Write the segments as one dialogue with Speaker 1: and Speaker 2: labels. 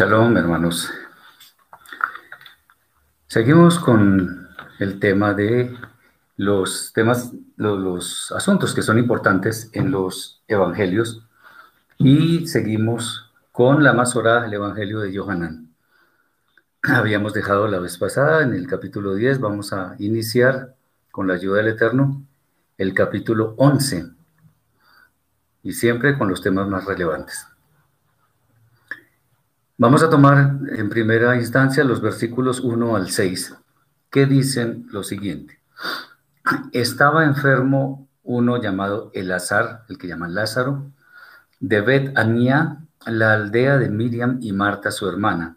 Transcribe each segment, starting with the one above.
Speaker 1: Shalom, hermanos. Seguimos con el tema de los temas, los, asuntos que son importantes en los evangelios y seguimos con la más orada del evangelio de Johanán. Habíamos dejado la vez pasada en el capítulo 10, vamos a iniciar con la ayuda del Eterno el capítulo 11 y siempre con los temas más relevantes. Vamos a tomar en primera instancia los versículos 1 al 6, que dicen lo siguiente. Estaba enfermo uno llamado Elazar, el que llaman Lázaro, de Bet Anía, la aldea de Miriam y Marta, su hermana.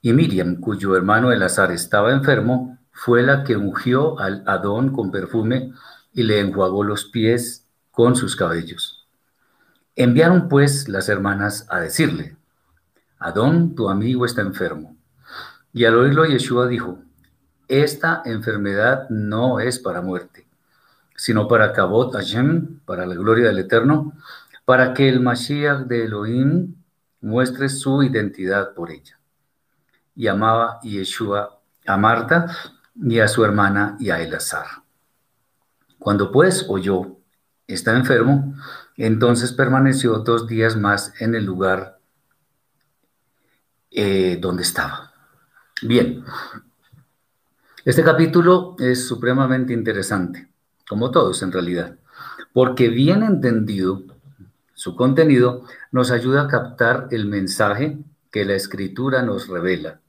Speaker 1: Y Miriam, cuyo hermano Elazar estaba enfermo, fue la que ungió al Adón con perfume y le enjuagó los pies con sus cabellos. Enviaron pues las hermanas a decirle, Adón, tu amigo está enfermo. Y al oírlo Yeshua dijo, esta enfermedad no es para muerte, sino para Kabot Hashem, para la gloria del Eterno, para que el Mashiach de Elohim muestre su identidad por ella. Y amaba Yeshua a Marta y a su hermana y a Elazar. Cuando pues oyó, está enfermo, entonces permaneció dos días más en el lugar eh, donde estaba. Bien, este capítulo es supremamente interesante, como todos en realidad, porque bien entendido su contenido nos ayuda a captar el mensaje que la escritura nos revela,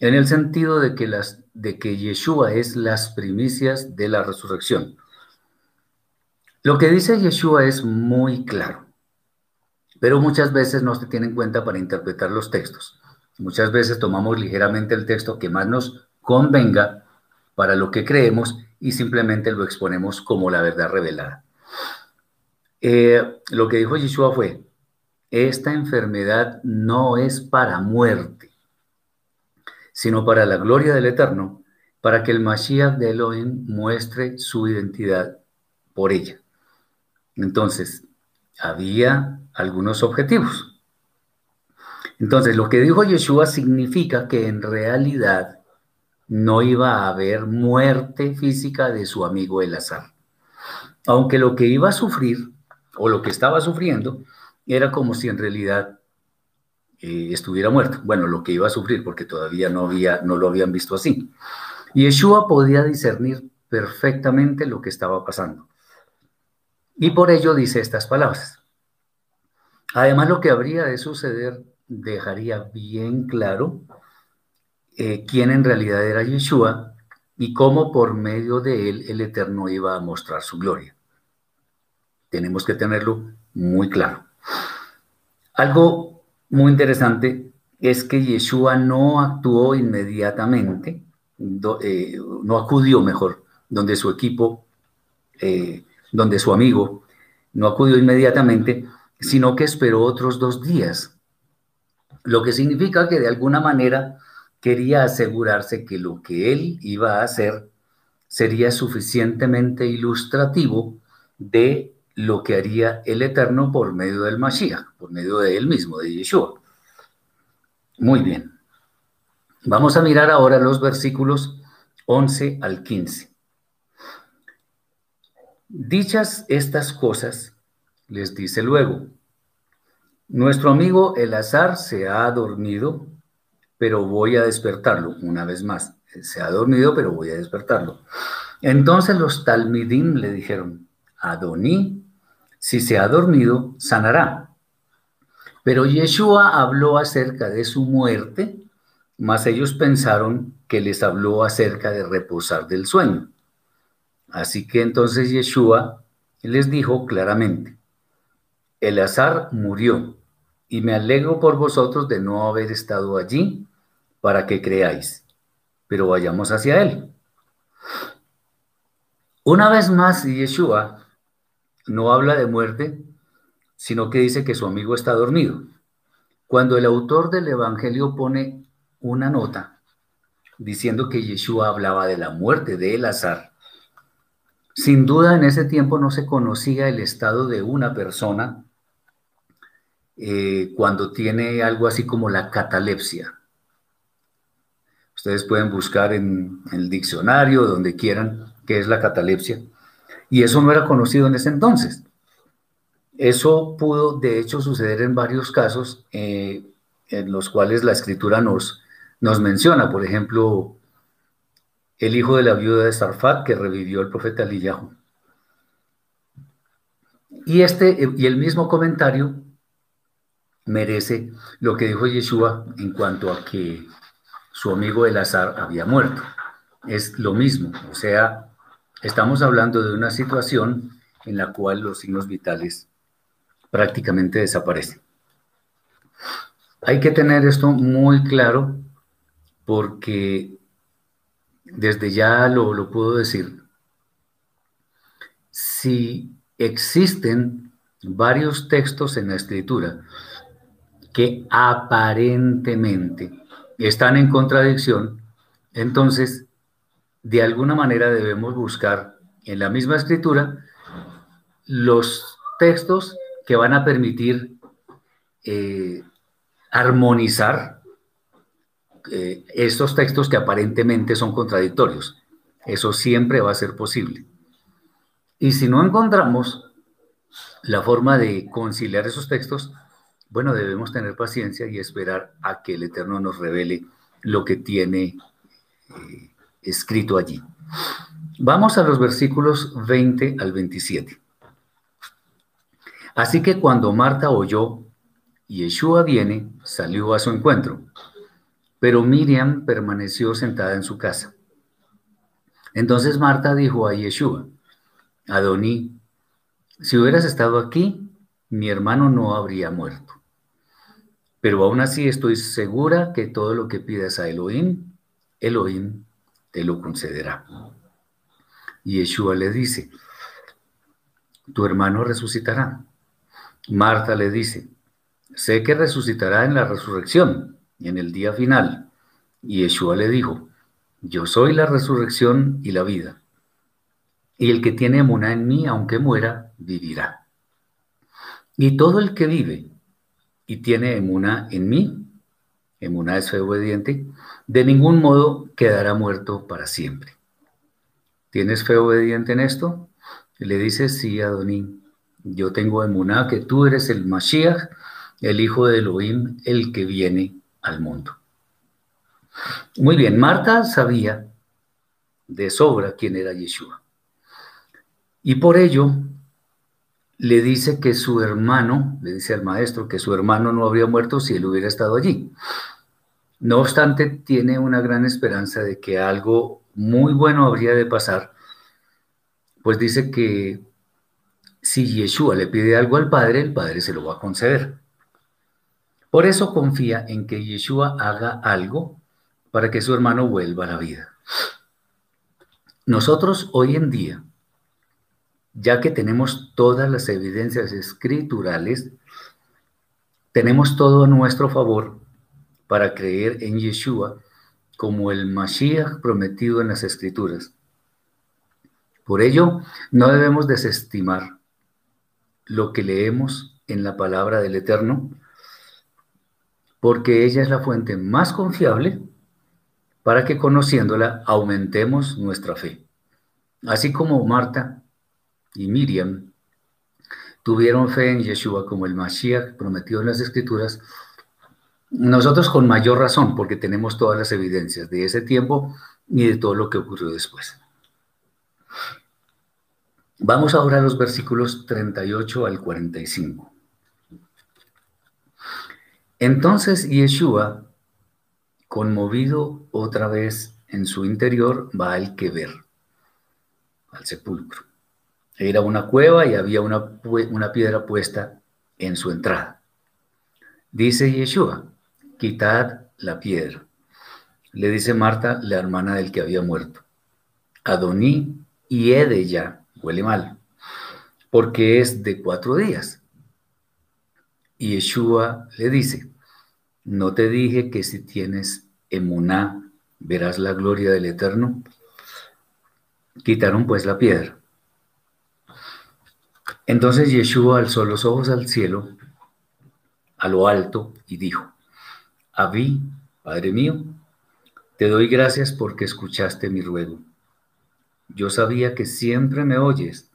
Speaker 1: en el sentido de que, las, de que Yeshua es las primicias de la resurrección. Lo que dice Yeshua es muy claro, pero muchas veces no se tiene en cuenta para interpretar los textos. Muchas veces tomamos ligeramente el texto que más nos convenga para lo que creemos y simplemente lo exponemos como la verdad revelada. Eh, lo que dijo Yeshua fue, esta enfermedad no es para muerte, sino para la gloria del Eterno, para que el Mashiach de Elohim muestre su identidad por ella. Entonces, había algunos objetivos. Entonces, lo que dijo Yeshua significa que en realidad no iba a haber muerte física de su amigo Elazar. Aunque lo que iba a sufrir, o lo que estaba sufriendo, era como si en realidad eh, estuviera muerto. Bueno, lo que iba a sufrir, porque todavía no, había, no lo habían visto así. Yeshua podía discernir perfectamente lo que estaba pasando. Y por ello dice estas palabras. Además, lo que habría de suceder dejaría bien claro eh, quién en realidad era Yeshua y cómo por medio de él el Eterno iba a mostrar su gloria. Tenemos que tenerlo muy claro. Algo muy interesante es que Yeshua no actuó inmediatamente, eh, no acudió mejor, donde su equipo, eh, donde su amigo, no acudió inmediatamente, sino que esperó otros dos días lo que significa que de alguna manera quería asegurarse que lo que él iba a hacer sería suficientemente ilustrativo de lo que haría el Eterno por medio del Mashiach, por medio de él mismo, de Yeshua. Muy bien. Vamos a mirar ahora los versículos 11 al 15. Dichas estas cosas, les dice luego, nuestro amigo Elazar se ha dormido, pero voy a despertarlo una vez más. Se ha dormido, pero voy a despertarlo. Entonces los talmidim le dijeron, Adoní, si se ha dormido, sanará. Pero Yeshua habló acerca de su muerte, mas ellos pensaron que les habló acerca de reposar del sueño. Así que entonces Yeshua les dijo claramente, Elazar murió y me alegro por vosotros de no haber estado allí para que creáis, pero vayamos hacia Él. Una vez más, Yeshua no habla de muerte, sino que dice que su amigo está dormido. Cuando el autor del Evangelio pone una nota diciendo que Yeshua hablaba de la muerte de Elazar, sin duda en ese tiempo no se conocía el estado de una persona eh, cuando tiene algo así como la catalepsia. Ustedes pueden buscar en, el diccionario, donde quieran, qué es la catalepsia. Y eso no era conocido en ese entonces. Eso pudo, de hecho, suceder en varios casos eh, en los cuales la escritura nos, nos menciona. Por ejemplo, el hijo de la viuda de Sarfat que revivió el profeta Eliyahu. Y, este, y el mismo comentario merece lo que dijo Yeshua en cuanto a que su amigo Elazar había muerto. Es lo mismo, o sea, estamos hablando de una situación en la cual los signos vitales prácticamente desaparecen. Hay que tener esto muy claro porque desde ya lo, lo puedo decir. Si existen varios textos en la escritura que aparentemente están en contradicción, entonces de alguna manera debemos buscar en la misma escritura los textos que van a permitir eh, armonizar eh, estos textos que aparentemente son contradictorios. Eso siempre va a ser posible. Y si no encontramos la forma de conciliar esos textos, bueno, debemos tener paciencia y esperar a que el Eterno nos revele lo que tiene eh, escrito allí. Vamos a los versículos 20 al 27. Así que cuando Marta oyó, Yeshua viene, salió a su encuentro, pero Miriam permaneció sentada en su casa. Entonces Marta dijo a Yeshua, Adoní, si hubieras estado aquí, mi hermano no habría muerto. Pero aún así estoy segura que todo lo que pidas a Elohim, Elohim te lo concederá. Y Yeshua le dice, tu hermano resucitará. Marta le dice, sé que resucitará en la resurrección, en el día final. Y Yeshua le dijo, yo soy la resurrección y la vida. Y el que tiene emuna en mí, aunque muera, vivirá. Y todo el que vive y tiene emuna en mí, emuna es fe obediente, de ningún modo quedará muerto para siempre. ¿Tienes fe obediente en esto? le dice, sí, Adoní, yo tengo emuná que tú eres el Mashiach, el hijo de Elohim, el que viene al mundo. Muy bien, Marta sabía de sobra quién era Yeshua. Y por ello le dice que su hermano, le dice al maestro que su hermano no habría muerto si él hubiera estado allí. No obstante, tiene una gran esperanza de que algo muy bueno habría de pasar, pues dice que si Yeshua le pide algo al Padre, el Padre se lo va a conceder. Por eso confía en que Yeshua haga algo para que su hermano vuelva a la vida. Nosotros hoy en día, ya que tenemos todas las evidencias escriturales, tenemos todo a nuestro favor para creer en Yeshua como el Mashiach prometido en las escrituras. Por ello, no debemos desestimar lo que leemos en la palabra del Eterno, porque ella es la fuente más confiable para que conociéndola aumentemos nuestra fe. Así como Marta y Miriam tuvieron fe en Yeshua como el Mashiach prometido en las Escrituras, nosotros con mayor razón, porque tenemos todas las evidencias de ese tiempo y de todo lo que ocurrió después. Vamos ahora a los versículos 38 al 45. Entonces Yeshua, conmovido otra vez en su interior, va al que ver, al sepulcro. Era una cueva y había una, una piedra puesta en su entrada. Dice Yeshua, quitad la piedra. Le dice Marta, la hermana del que había muerto. Adoní y ya huele mal, porque es de cuatro días. Y Yeshua le dice, ¿no te dije que si tienes emuná verás la gloria del Eterno? Quitaron pues la piedra. Entonces Yeshua alzó los ojos al cielo a lo alto y dijo, Abí, Padre mío, te doy gracias porque escuchaste mi ruego. Yo sabía que siempre me oyes,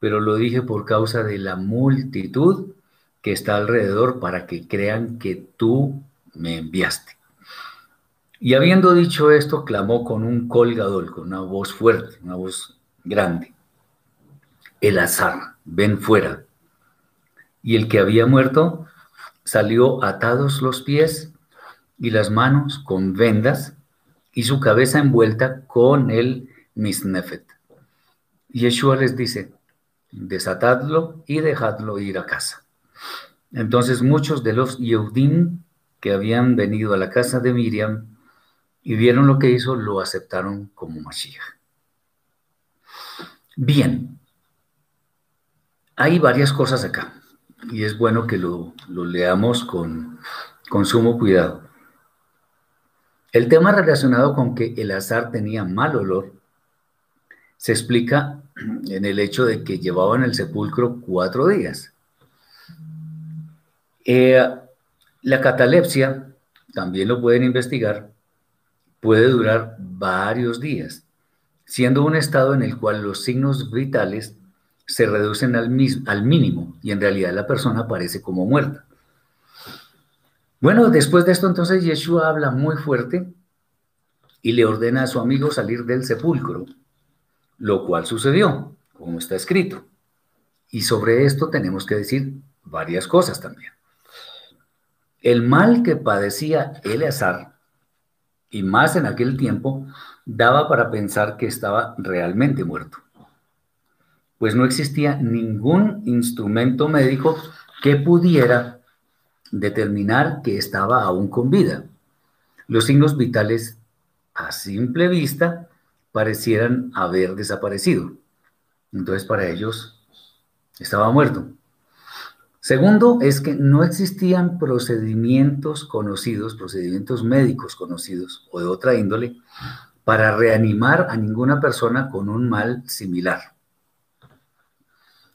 Speaker 1: pero lo dije por causa de la multitud que está alrededor para que crean que tú me enviaste. Y habiendo dicho esto, clamó con un colgador, con una voz fuerte, una voz grande. El azar, ven fuera. Y el que había muerto salió atados los pies y las manos con vendas y su cabeza envuelta con el misnefet. Yeshua les dice, desatadlo y dejadlo ir a casa. Entonces muchos de los Yehudim que habían venido a la casa de Miriam y vieron lo que hizo, lo aceptaron como Mashiach. Bien, hay varias cosas acá y es bueno que lo, leamos con, con sumo cuidado. El tema relacionado con que el azar tenía mal olor se explica en el hecho de que llevaban el sepulcro cuatro días. Eh, la catalepsia, también lo pueden investigar, puede durar varios días, siendo un estado en el cual los signos vitales se reducen al, al mínimo y en realidad la persona parece como muerta. Bueno, después de esto entonces Yeshua habla muy fuerte y le ordena a su amigo salir del sepulcro, lo cual sucedió, como está escrito. Y sobre esto tenemos que decir varias cosas también. El mal que padecía Eleazar y más en aquel tiempo, daba para pensar que estaba realmente muerto, pues no existía ningún instrumento médico que pudiera determinar que estaba aún con vida. Los signos vitales a simple vista parecieran haber desaparecido. Entonces para ellos estaba muerto. Segundo, es que no existían procedimientos conocidos, procedimientos médicos conocidos o de otra índole, para reanimar a ninguna persona con un mal similar.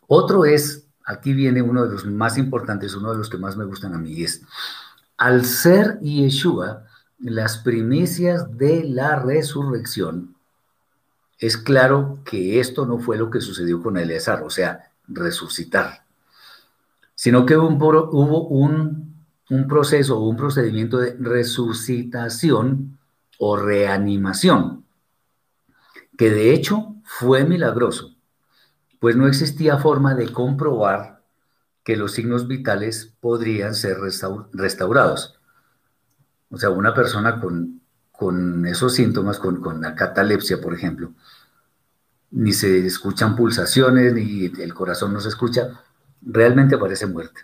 Speaker 1: Otro es, aquí viene uno de los más importantes, uno de los que más me gustan a mí, es, al ser Yeshua las primicias de la resurrección, es claro que esto no fue lo que sucedió con Eleazar, o sea, resucitar sino que hubo, un, un proceso o un procedimiento de resucitación o reanimación, que de hecho fue milagroso, pues no existía forma de comprobar que los signos vitales podrían ser restaurados. O sea, una persona con, con esos síntomas, con, con, la catalepsia, por ejemplo, ni se escuchan pulsaciones, ni el corazón no se escucha, realmente parece muerte.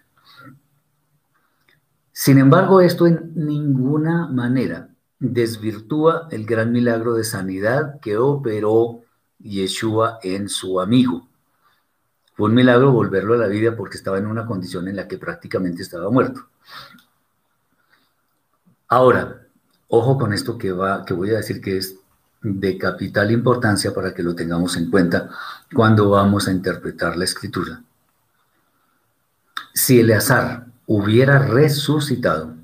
Speaker 1: Sin embargo, esto en ninguna manera desvirtúa el gran milagro de sanidad que operó Yeshua en su amigo. Fue un milagro volverlo a la vida porque estaba en una condición en la que prácticamente estaba muerto. Ahora, ojo con esto que, va, que voy a decir que es de capital importancia para que lo tengamos en cuenta cuando vamos a interpretar la escritura. Si Eleazar hubiera resucitado,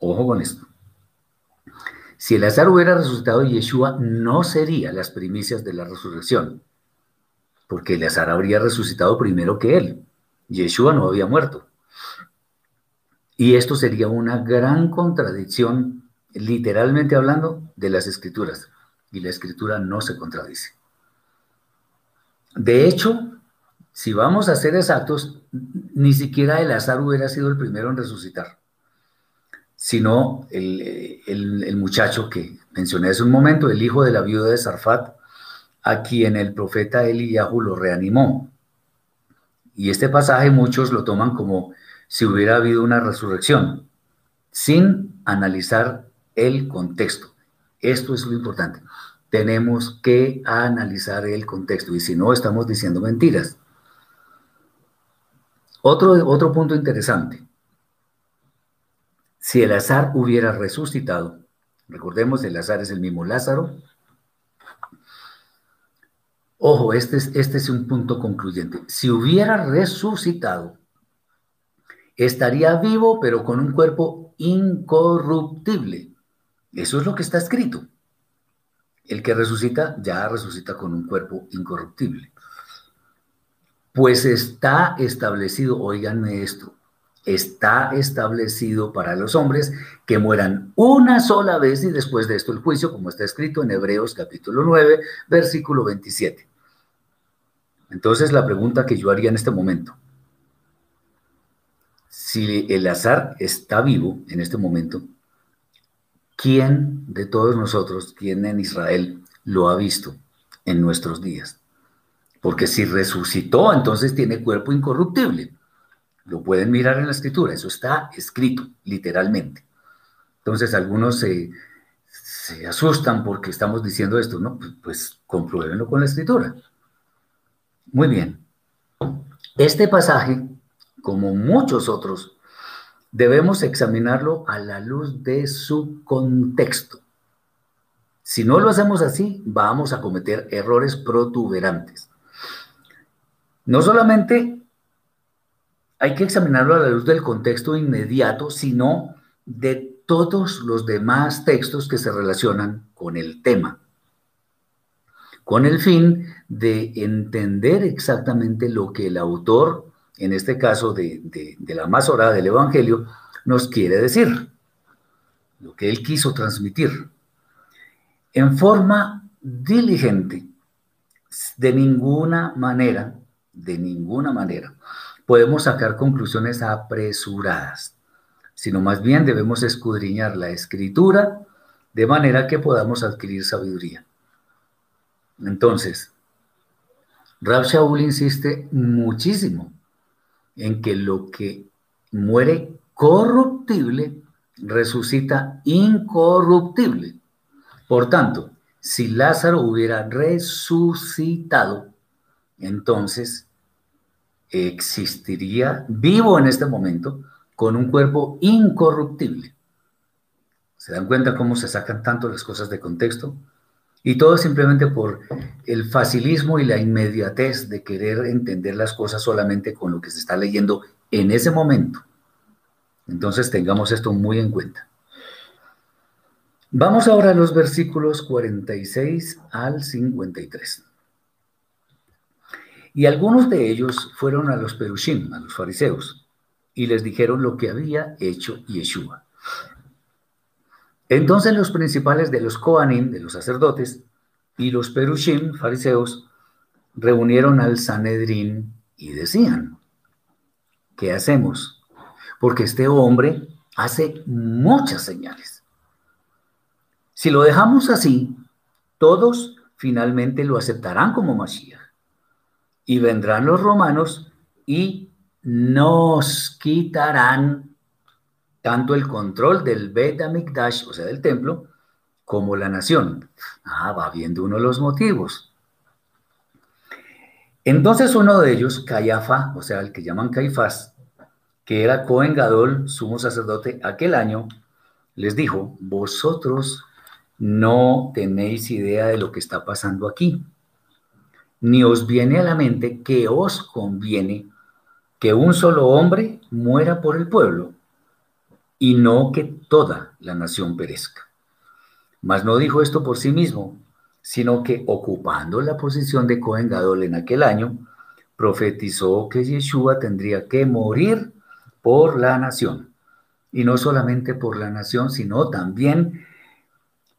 Speaker 1: ojo con esto, si Eleazar hubiera resucitado, Yeshua no sería las primicias de la resurrección, porque Eleazar habría resucitado primero que él. Yeshua no había muerto. Y esto sería una gran contradicción, literalmente hablando, de las escrituras. Y la escritura no se contradice. De hecho, si vamos a ser exactos, ni siquiera el azar hubiera sido el primero en resucitar, sino el, muchacho que mencioné hace un momento, el hijo de la viuda de Sarfat, a quien el profeta Eliyahu lo reanimó. Y este pasaje muchos lo toman como si hubiera habido una resurrección, sin analizar el contexto. Esto es lo importante. Tenemos que analizar el contexto y si no, estamos diciendo mentiras. Otro, otro punto interesante. Si el azar hubiera resucitado, recordemos, el azar es el mismo Lázaro. Ojo, este es, este es un punto concluyente. Si hubiera resucitado, estaría vivo pero con un cuerpo incorruptible. Eso es lo que está escrito. El que resucita ya resucita con un cuerpo incorruptible. Pues está establecido, oíganme esto, está establecido para los hombres que mueran una sola vez y después de esto el juicio, como está escrito en Hebreos capítulo 9, versículo 27. Entonces la pregunta que yo haría en este momento, si el azar está vivo en este momento, ¿quién de todos nosotros, quién en Israel lo ha visto en nuestros días? Porque si resucitó, entonces tiene cuerpo incorruptible. Lo pueden mirar en la escritura, eso está escrito literalmente. Entonces algunos se, asustan porque estamos diciendo esto, ¿no? Pues, pues compruébenlo con la escritura. Muy bien. Este pasaje, como muchos otros, debemos examinarlo a la luz de su contexto. Si no lo hacemos así, vamos a cometer errores protuberantes. No solamente hay que examinarlo a la luz del contexto inmediato, sino de todos los demás textos que se relacionan con el tema, con el fin de entender exactamente lo que el autor, en este caso de, la más hora del Evangelio, nos quiere decir, lo que él quiso transmitir, en forma diligente, de ninguna manera, de ninguna manera podemos sacar conclusiones apresuradas, sino más bien debemos escudriñar la escritura de manera que podamos adquirir sabiduría. Entonces, Rab Shaul insiste muchísimo en que lo que muere corruptible resucita incorruptible. Por tanto, si Lázaro hubiera resucitado, entonces existiría vivo en este momento con un cuerpo incorruptible. ¿Se dan cuenta cómo se sacan tanto las cosas de contexto? Y todo simplemente por el facilismo y la inmediatez de querer entender las cosas solamente con lo que se está leyendo en ese momento. Entonces tengamos esto muy en cuenta. Vamos ahora a los versículos 46 al 53. Y algunos de ellos fueron a los perushim, a los fariseos, y les dijeron lo que había hecho Yeshua. Entonces los principales de los Kohanim, de los sacerdotes, y los perushim, fariseos, reunieron al Sanedrín y decían, ¿qué hacemos? Porque este hombre hace muchas señales. Si lo dejamos así, todos finalmente lo aceptarán como Mashiach y vendrán los romanos y nos quitarán tanto el control del Bet Amikdash, o sea, del templo, como la nación. Ah, va viendo uno de los motivos. Entonces uno de ellos, Cayafa, o sea, el que llaman Caifás, que era Cohen Gadol, sumo sacerdote aquel año, les dijo, vosotros no tenéis idea de lo que está pasando aquí ni os viene a la mente que os conviene que un solo hombre muera por el pueblo y no que toda la nación perezca. Mas no dijo esto por sí mismo, sino que ocupando la posición de Cohen Gadol en aquel año, profetizó que Yeshua tendría que morir por la nación. Y no solamente por la nación, sino también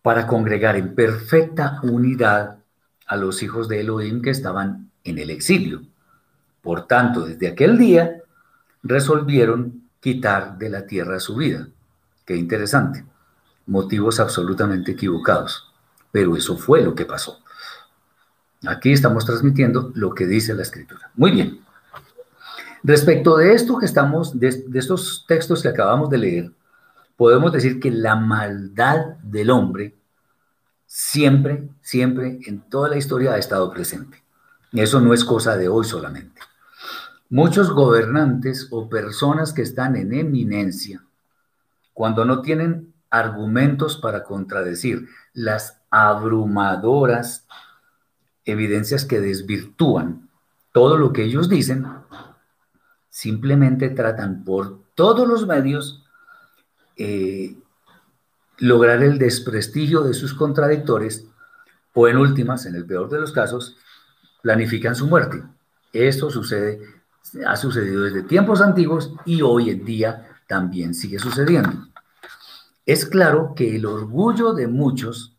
Speaker 1: para congregar en perfecta unidad a los hijos de Elohim que estaban en el exilio. Por tanto, desde aquel día resolvieron quitar de la tierra su vida. Qué interesante. Motivos absolutamente equivocados. Pero eso fue lo que pasó. Aquí estamos transmitiendo lo que dice la escritura. Muy bien. Respecto de esto que estamos, de, de estos textos que acabamos de leer, podemos decir que la maldad del hombre siempre, siempre en toda la historia ha estado presente. Eso no es cosa de hoy solamente. Muchos gobernantes o personas que están en eminencia, cuando no tienen argumentos para contradecir las abrumadoras evidencias que desvirtúan todo lo que ellos dicen, simplemente tratan por todos los medios eh, lograr el desprestigio de sus contradictores o en últimas, en el peor de los casos, planifican su muerte. Esto sucede, ha sucedido desde tiempos antiguos y hoy en día también sigue sucediendo. Es claro que el orgullo de muchos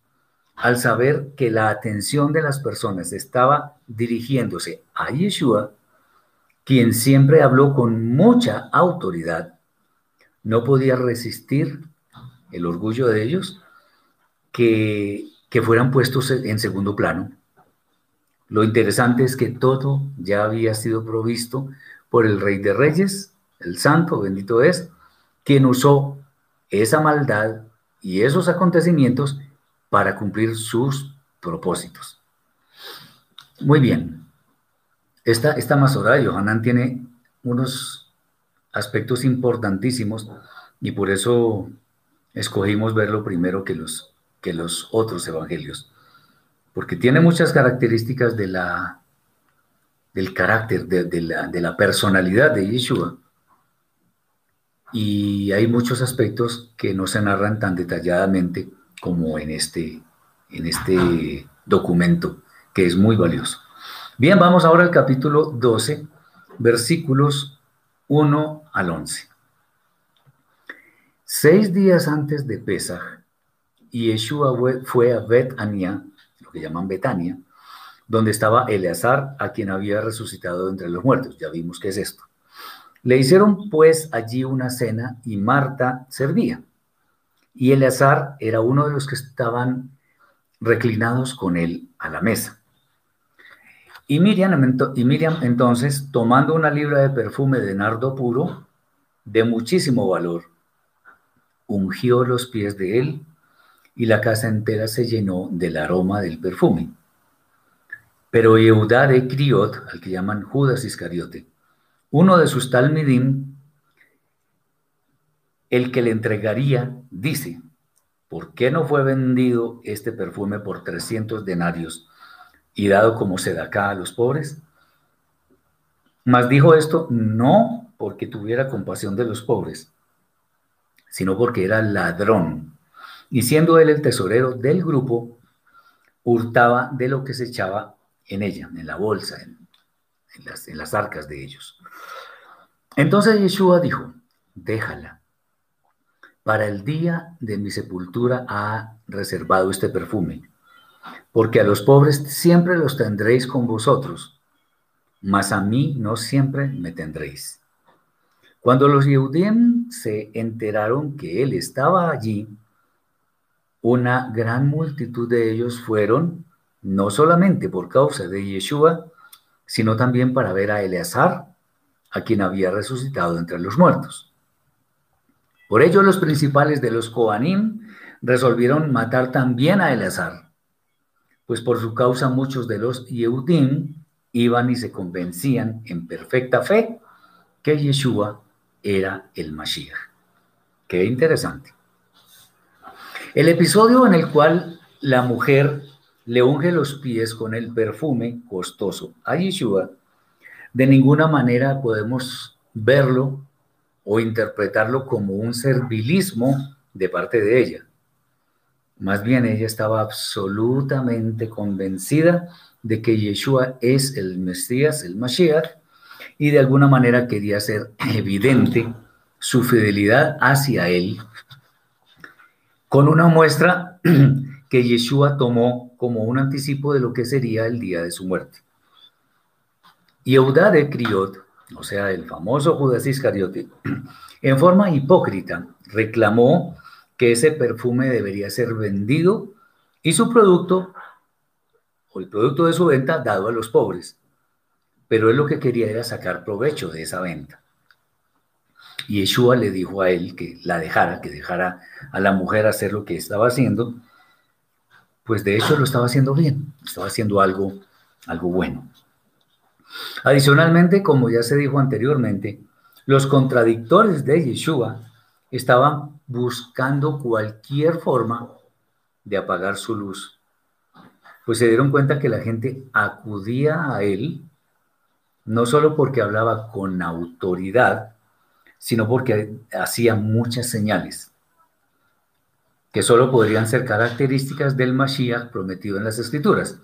Speaker 1: al saber que la atención de las personas estaba dirigiéndose a Yeshua, quien siempre habló con mucha autoridad, no podía resistir el orgullo de ellos que, que fueran puestos en segundo plano. Lo interesante es que todo ya había sido provisto por el Rey de Reyes, el Santo, bendito es, quien usó esa maldad y esos acontecimientos para cumplir sus propósitos. Muy bien. Esta, esta Masora de Johanán tiene unos aspectos importantísimos y por eso escogimos verlo primero que los, que los otros evangelios, porque tiene muchas características de la, del carácter, de, la, de la personalidad de Yeshua, y hay muchos aspectos que no se narran tan detalladamente como en este, en este documento, que es muy valioso. Bien, vamos ahora al capítulo 12, versículos 1 al 11. Seis días antes de Pesach, Yeshua fue a Bet-Ania, lo que llaman Betania, donde estaba Eleazar, a quien había resucitado entre los muertos. Ya vimos qué es esto. Le hicieron pues allí una cena y Marta servía. Y Eleazar era uno de los que estaban reclinados con él a la mesa. Y Miriam, y Miriam entonces, tomando una libra de perfume de nardo puro, de muchísimo valor, ungió los pies de él y la casa entera se llenó del aroma del perfume. Pero Yehudá de Criot, al que llaman Judas Iscariote, uno de sus talmidim, el que le entregaría, dice, ¿por qué no fue vendido este perfume por 300 denarios y dado como sedacá a los pobres? Mas dijo esto no porque tuviera compasión de los pobres, sino porque era ladrón. Y siendo él el tesorero del grupo, hurtaba de lo que se echaba en ella, en la bolsa, en, las, en las arcas de ellos. Entonces Yeshua dijo, déjala. Para el día de mi sepultura ha reservado este perfume, porque a los pobres siempre los tendréis con vosotros, mas a mí no siempre me tendréis. Cuando los Yehudim se enteraron que él estaba allí, una gran multitud de ellos fueron, no solamente por causa de Yeshua, sino también para ver a Eleazar, a quien había resucitado entre los muertos. Por ello los principales de los Koanim resolvieron matar también a Eleazar, pues por su causa muchos de los Yehudim iban y se convencían en perfecta fe que Yeshua era el Mashiach. Qué interesante. El episodio en el cual la mujer le unge los pies con el perfume costoso a Yeshua de ninguna manera podemos verlo o interpretarlo como un servilismo de parte de ella. Más bien ella estaba absolutamente convencida de que Yeshua es el Mesías, el Mashiach, y de alguna manera quería hacer evidente su fidelidad hacia él con una muestra que Yeshua tomó como un anticipo de lo que sería el día de su muerte. Yehuda de Criot, o sea, el famoso Judas Iscariote, en forma hipócrita reclamó que ese perfume debería ser vendido y su producto, o el producto de su venta, dado a los pobres. Pero él lo que quería era sacar provecho de esa venta. Y Yeshua le dijo a él que la dejara, que dejara a la mujer hacer lo que estaba haciendo, pues de hecho lo estaba haciendo bien, estaba haciendo algo, algo bueno. Adicionalmente, como ya se dijo anteriormente, los contradictores de Yeshua estaban buscando cualquier forma de apagar su luz, pues se dieron cuenta que la gente acudía a él no solo porque hablaba con autoridad, sino porque hacía muchas señales que solo podrían ser características del Mashiach prometido en las escrituras.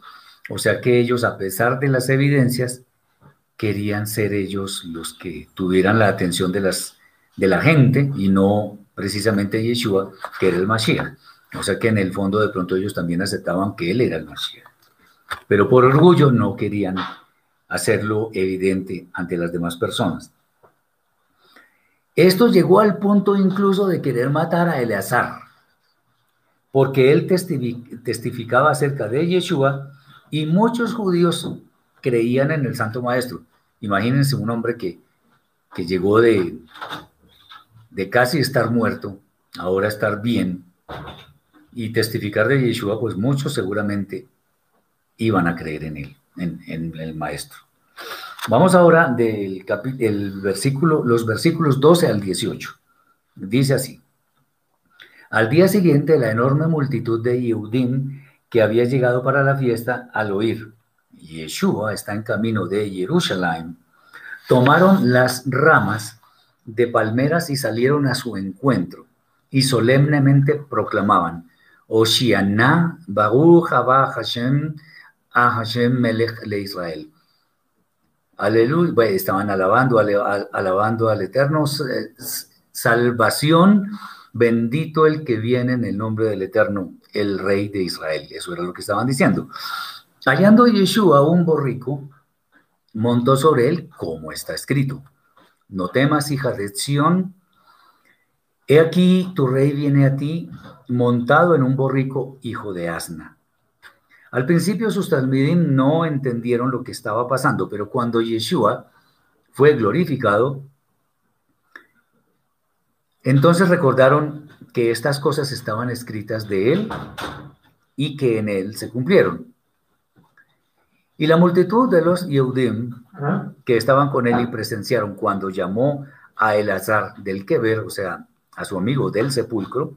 Speaker 1: O sea que ellos, a pesar de las evidencias, querían ser ellos los que tuvieran la atención de, las, de la gente y no precisamente Yeshua, que era el Mashiach. O sea que en el fondo de pronto ellos también aceptaban que él era el Mashiach. Pero por orgullo no querían hacerlo evidente ante las demás personas. Esto llegó al punto incluso de querer matar a Eleazar, porque él testificaba acerca de Yeshua y muchos judíos creían en el Santo Maestro. Imagínense un hombre que, que llegó de, de casi estar muerto, ahora estar bien, y testificar de Yeshua, pues muchos seguramente iban a creer en él, en, el Maestro. Vamos ahora del el versículo, los versículos 12 al 18. Dice así. Al día siguiente, la enorme multitud de Yehudim que había llegado para la fiesta, al oír Yeshua está en camino de Jerusalén, tomaron las ramas de palmeras y salieron a su encuentro y solemnemente proclamaban, Oshiana, Baruch Hashem, a Hashem Melech le Israel. Aleluya, estaban alabando, alabando al Eterno, salvación, bendito el que viene en el nombre del Eterno, el Rey de Israel. Eso era lo que estaban diciendo. Hallando Yeshua un borrico, montó sobre él, como está escrito. No temas, hija de Sión. He aquí, tu rey viene a ti, montado en un borrico, hijo de asna. Al principio sus talmidim no entendieron lo que estaba pasando, pero cuando Yeshua fue glorificado, entonces recordaron que estas cosas estaban escritas de él y que en él se cumplieron. Y la multitud de los Yehudim que estaban con él y presenciaron cuando llamó a Elazar del Keber, o sea, a su amigo del sepulcro,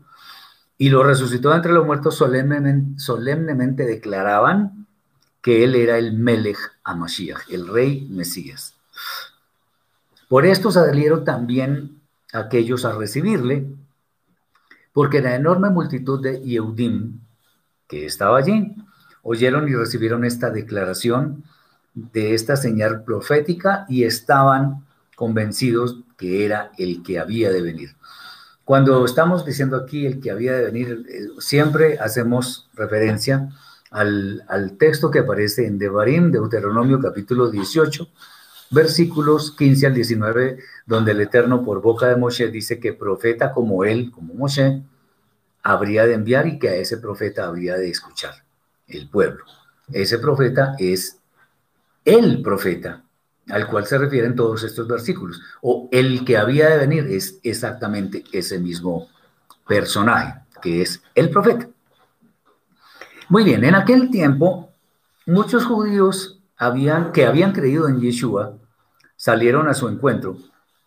Speaker 1: y lo resucitó entre los muertos, solemnemente, solemnemente declaraban que él era el Melech Amashiach, el rey Mesías. Por esto salieron también aquellos a recibirle, porque la enorme multitud de Yehudim que estaba allí oyeron y recibieron esta declaración de esta señal profética y estaban convencidos que era el que había de venir. Cuando estamos diciendo aquí el que había de venir, eh, siempre hacemos referencia al, texto que aparece en Devarim, Deuteronomio capítulo 18, versículos 15 al 19, donde el Eterno por boca de Moshe dice que profeta como él, como Moshe, habría de enviar y que a ese profeta habría de escuchar el pueblo. Ese profeta es el profeta al cual se refieren todos estos versículos. O el que había de venir es exactamente ese mismo personaje, que es el profeta. Muy bien, en aquel tiempo, muchos judíos habían, que habían creído en Yeshua salieron a su encuentro,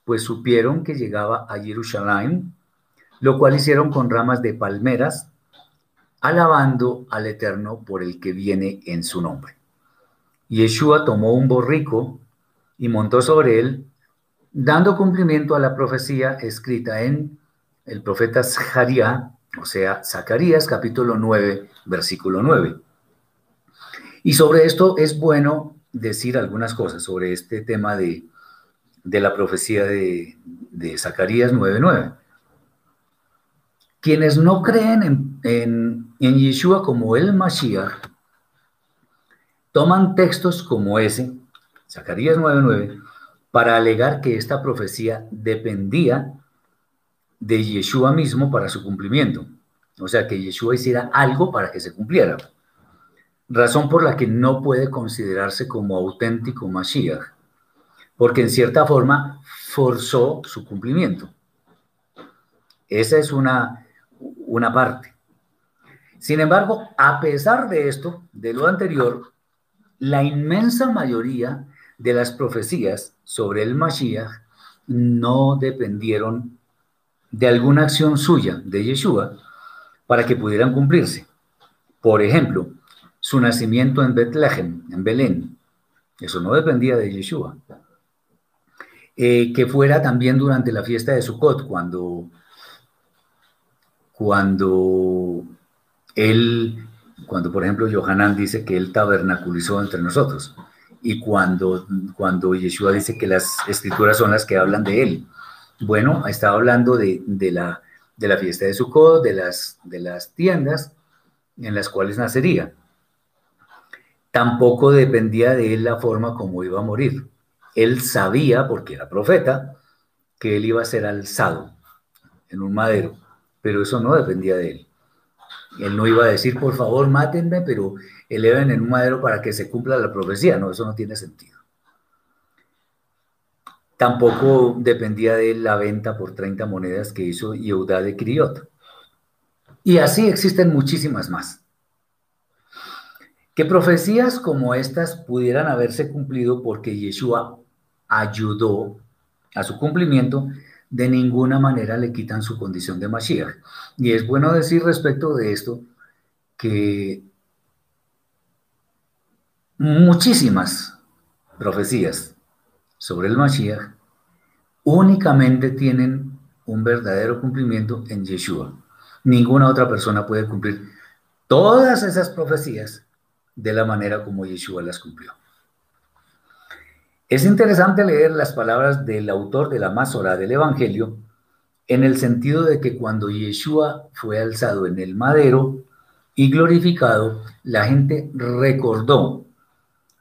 Speaker 1: pues supieron que llegaba a Jerusalén, lo cual hicieron con ramas de palmeras, alabando al Eterno por el que viene en su nombre. Yeshua tomó un borrico y montó sobre él, dando cumplimiento a la profecía escrita en el profeta Zacarías, o sea, Zacarías capítulo 9, versículo 9. Y sobre esto es bueno decir algunas cosas sobre este tema de, la profecía de, de Zacarías 9.9. Quienes no creen en, en, en Yeshua como el Mashiach, toman textos como ese Zacarías 9:9, para alegar que esta profecía dependía de Yeshua mismo para su cumplimiento. O sea, que Yeshua hiciera algo para que se cumpliera. Razón por la que no puede considerarse como auténtico Mashiach, porque en cierta forma forzó su cumplimiento. Esa es una, una parte. Sin embargo, a pesar de esto, de lo anterior, la inmensa mayoría de las profecías sobre el Mashiach no dependieron de alguna acción suya, de Yeshua, para que pudieran cumplirse. Por ejemplo, su nacimiento en Bethlehem, en Belén, eso no dependía de Yeshua. eh, que fuera también durante la fiesta de Sukkot, cuando, cuando él, cuando por ejemplo Johanan dice que él tabernaculizó entre nosotros, y cuando, cuando Yeshua dice que las escrituras son las que hablan de él. Bueno, estaba hablando de, la, de la fiesta de Sukkot, de las, de las tiendas en las cuales nacería. Tampoco dependía de él la forma como iba a morir. Él sabía, porque era profeta, que él iba a ser alzado en un madero, pero eso no dependía de él. Él no iba a decir, por favor, mátenme, pero eleven en un madero para que se cumpla la profecía. No, eso no tiene sentido. Tampoco dependía de la venta por 30 monedas que hizo Yehudá de Criot. Y así existen muchísimas más. Que profecías como estas pudieran haberse cumplido porque Yeshua ayudó a su cumplimiento, de ninguna manera le quitan su condición de Mashiach. Y es bueno decir respecto de esto que muchísimas profecías sobre el Mashiach únicamente tienen un verdadero cumplimiento en Yeshua. Ninguna otra persona puede cumplir todas esas profecías de la manera como Yeshua las cumplió. Es interesante leer las palabras del autor de la Masora del Evangelio en el sentido de que cuando Yeshua fue alzado en el madero y glorificado, la gente recordó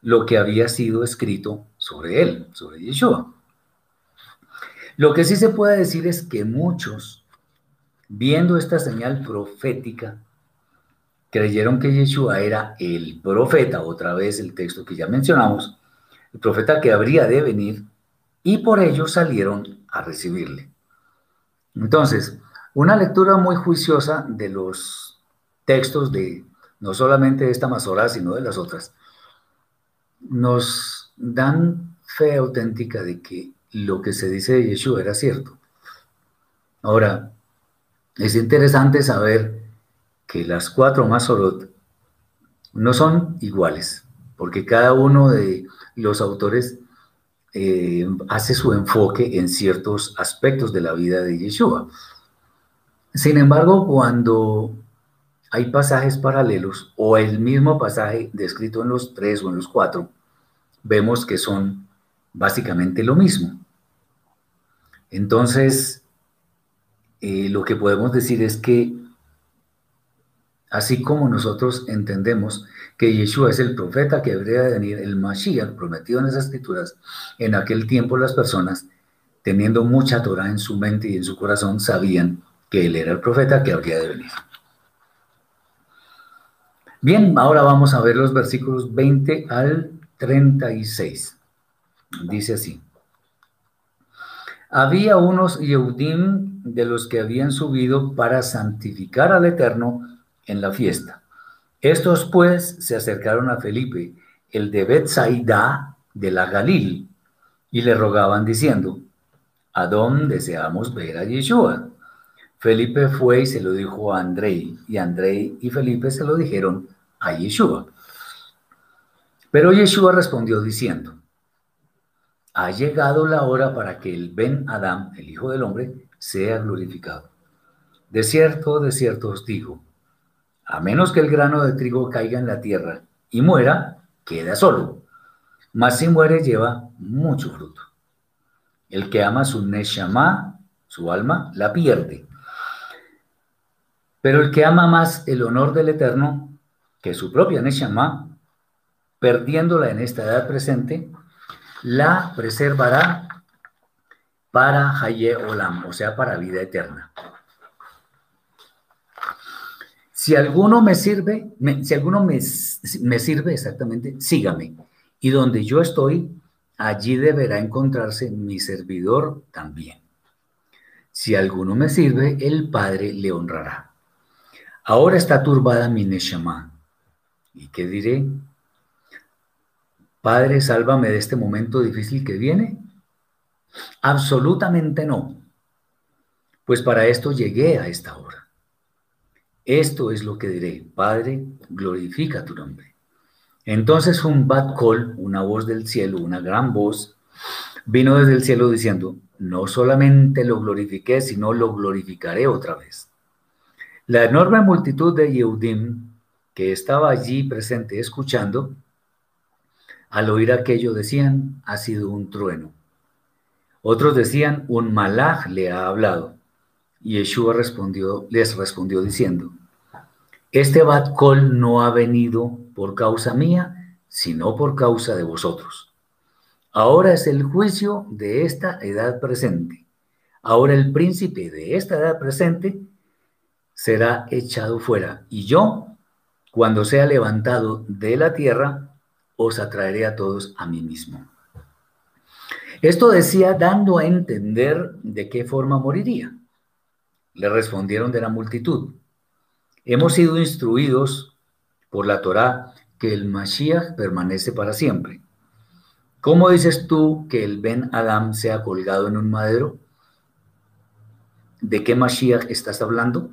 Speaker 1: lo que había sido escrito sobre él, sobre Yeshua. Lo que sí se puede decir es que muchos, viendo esta señal profética, creyeron que Yeshua era el profeta, otra vez el texto que ya mencionamos, el profeta que habría de venir, y por ello salieron a recibirle. Entonces, una lectura muy juiciosa de los textos de no solamente esta Masorá, sino de las otras, nos dan fe auténtica de que lo que se dice de Yeshua era cierto. Ahora, es interesante saber que las cuatro Masorot no son iguales, porque cada uno de los autores eh, hace su enfoque en ciertos aspectos de la vida de Yeshua. Sin embargo, cuando hay pasajes paralelos o el mismo pasaje descrito en los tres o en los cuatro, vemos que son básicamente lo mismo. Entonces, eh, lo que podemos decir es que así como nosotros entendemos que Yeshua es el profeta que habría de venir, el Mashiach prometido en esas escrituras, en aquel tiempo las personas, teniendo mucha Torah en su mente y en su corazón, sabían que él era el profeta que habría de venir. Bien, ahora vamos a ver los versículos 20 al 36. Dice así. Había unos Yehudim de los que habían subido para santificar al Eterno en la fiesta. Estos pues se acercaron a Felipe, el de Bethsaida de la Galil, y le rogaban diciendo, ¿a dónde deseamos ver a Yeshua? Felipe fue y se lo dijo a Andrei, y Andrei y Felipe se lo dijeron a Yeshua. Pero Yeshua respondió diciendo, ha llegado la hora para que el Ben Adam, el Hijo del Hombre, sea glorificado. De cierto, de cierto os digo, a menos que el grano de trigo caiga en la tierra y muera, queda solo. Mas si muere, lleva mucho fruto. El que ama su Neshama, su alma, la pierde. Pero el que ama más el honor del Eterno que su propia Neshama, perdiéndola en esta edad presente, la preservará para Haye Olam, o sea, para vida eterna. Si alguno me sirve, si alguno me, me sirve exactamente, sígame. Y donde yo estoy, allí deberá encontrarse mi servidor también. Si alguno me sirve, el Padre le honrará. Ahora está turbada mi Neshama. ¿Y qué diré? Padre, sálvame de este momento difícil que viene. Absolutamente no. Pues para esto llegué a esta hora. Esto es lo que diré, Padre, glorifica tu nombre. Entonces un bat call, una voz del cielo, una gran voz, vino desde el cielo diciendo, no solamente lo glorifiqué, sino lo glorificaré otra vez. La enorme multitud de Yehudim que estaba allí presente escuchando, al oír aquello decían, ha sido un trueno. Otros decían, un malaj le ha hablado. Y Yeshua respondió, les respondió diciendo, este Bat Kol no ha venido por causa mía, sino por causa de vosotros. Ahora es el juicio de esta edad presente. Ahora el príncipe de esta edad presente será echado fuera. Y yo, cuando sea levantado de la tierra, os atraeré a todos a mí mismo. Esto decía dando a entender de qué forma moriría. Le respondieron de la multitud. Hemos sido instruidos por la Torá que el Mashiach permanece para siempre. ¿Cómo dices tú que el Ben Adam sea colgado en un madero? ¿De qué Mashiach estás hablando?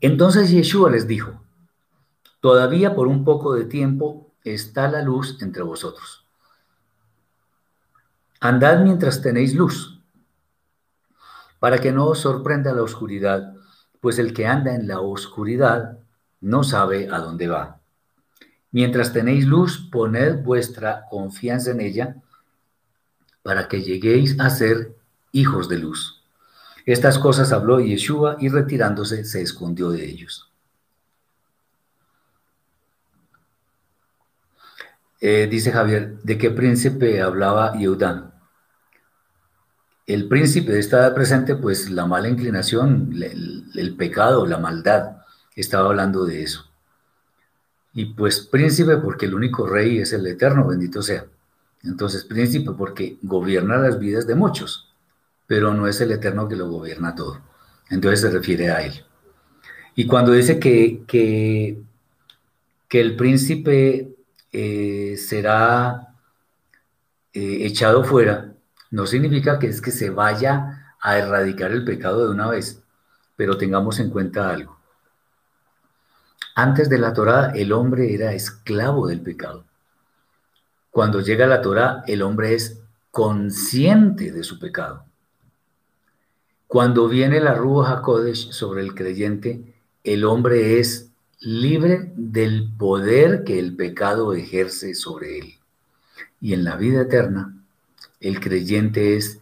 Speaker 1: Entonces Yeshua les dijo, todavía por un poco de tiempo está la luz entre vosotros. Andad mientras tenéis luz, para que no os sorprenda la oscuridad, pues el que anda en la oscuridad no sabe a dónde va. Mientras tenéis luz, poned vuestra confianza en ella, para que lleguéis a ser hijos de luz. Estas cosas habló Yeshua y retirándose se escondió de ellos. Eh, dice Javier, ¿de qué príncipe hablaba Yehudán? El príncipe de esta presente, pues la mala inclinación, el, pecado, la maldad, estaba hablando de eso. Y pues príncipe porque el único rey es el eterno, bendito sea. Entonces príncipe porque gobierna las vidas de muchos, pero no es el eterno que lo gobierna todo. Entonces se refiere a él. Y cuando dice que, que, que el príncipe eh, será eh, echado fuera, no significa que es que se vaya a erradicar el pecado de una vez, pero tengamos en cuenta algo. Antes de la Torá, el hombre era esclavo del pecado. Cuando llega la Torá, el hombre es consciente de su pecado. Cuando viene la Ruach HaKodesh sobre el creyente, el hombre es libre del poder que el pecado ejerce sobre él. Y en la vida eterna, el creyente es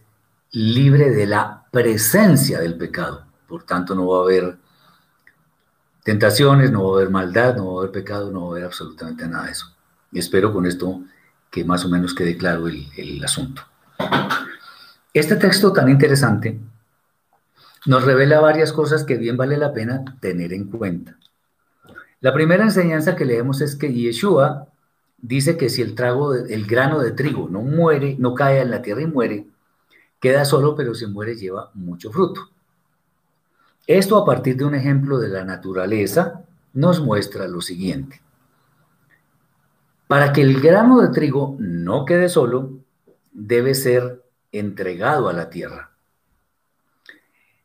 Speaker 1: libre de la presencia del pecado. Por tanto, no va a haber tentaciones, no va a haber maldad, no va a haber pecado, no va a haber absolutamente nada de eso. Y espero con esto que más o menos quede claro el, el asunto. Este texto tan interesante nos revela varias cosas que bien vale la pena tener en cuenta. La primera enseñanza que leemos es que Yeshua dice que si el trago, el grano de trigo no muere, no cae en la tierra y muere, queda solo, pero si muere lleva mucho fruto. Esto a partir de un ejemplo de la naturaleza nos muestra lo siguiente. Para que el grano de trigo no quede solo, debe ser entregado a la tierra.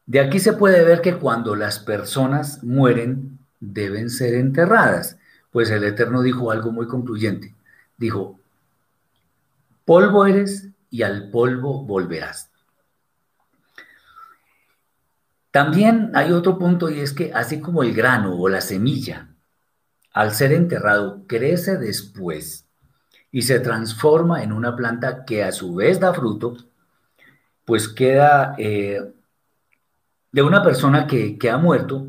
Speaker 1: De aquí se puede ver que cuando las personas mueren, deben ser enterradas. Pues el Eterno dijo algo muy concluyente. Dijo, polvo eres y al polvo volverás. También hay otro punto y es que así como el grano o la semilla, al ser enterrado, crece después y se transforma en una planta que a su vez da fruto, pues queda eh, de una persona que, que ha muerto,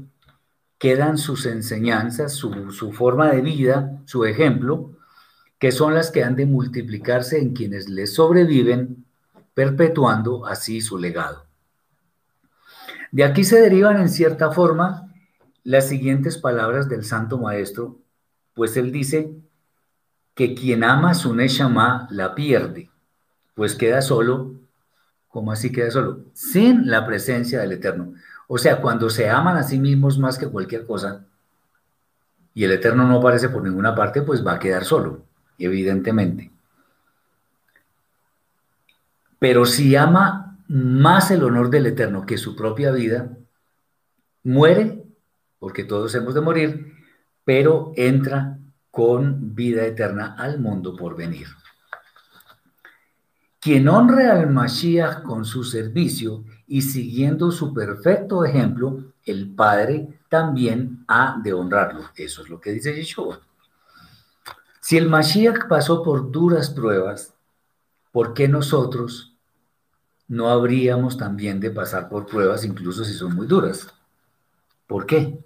Speaker 1: quedan sus enseñanzas, su, forma de vida, su ejemplo, que son las que han de multiplicarse en quienes les sobreviven, perpetuando así su legado. De aquí se derivan en cierta forma las siguientes palabras del Santo Maestro, pues él dice que quien ama su Neshama la pierde, pues queda solo, como así queda solo? Sin la presencia del Eterno. O sea, cuando se aman a sí mismos más que cualquier cosa y el Eterno no aparece por ninguna parte, pues va a quedar solo, evidentemente. Pero si ama más el honor del Eterno que su propia vida, muere, porque todos hemos de morir, pero entra con vida eterna al mundo por venir. Quien honre al Mashiach con su servicio y siguiendo su perfecto ejemplo, el Padre también ha de honrarlo. Eso es lo que dice Yeshua. Si el Mashiach pasó por duras pruebas, ¿por qué nosotros no habríamos también de pasar por pruebas, incluso si son muy duras? ¿Por qué?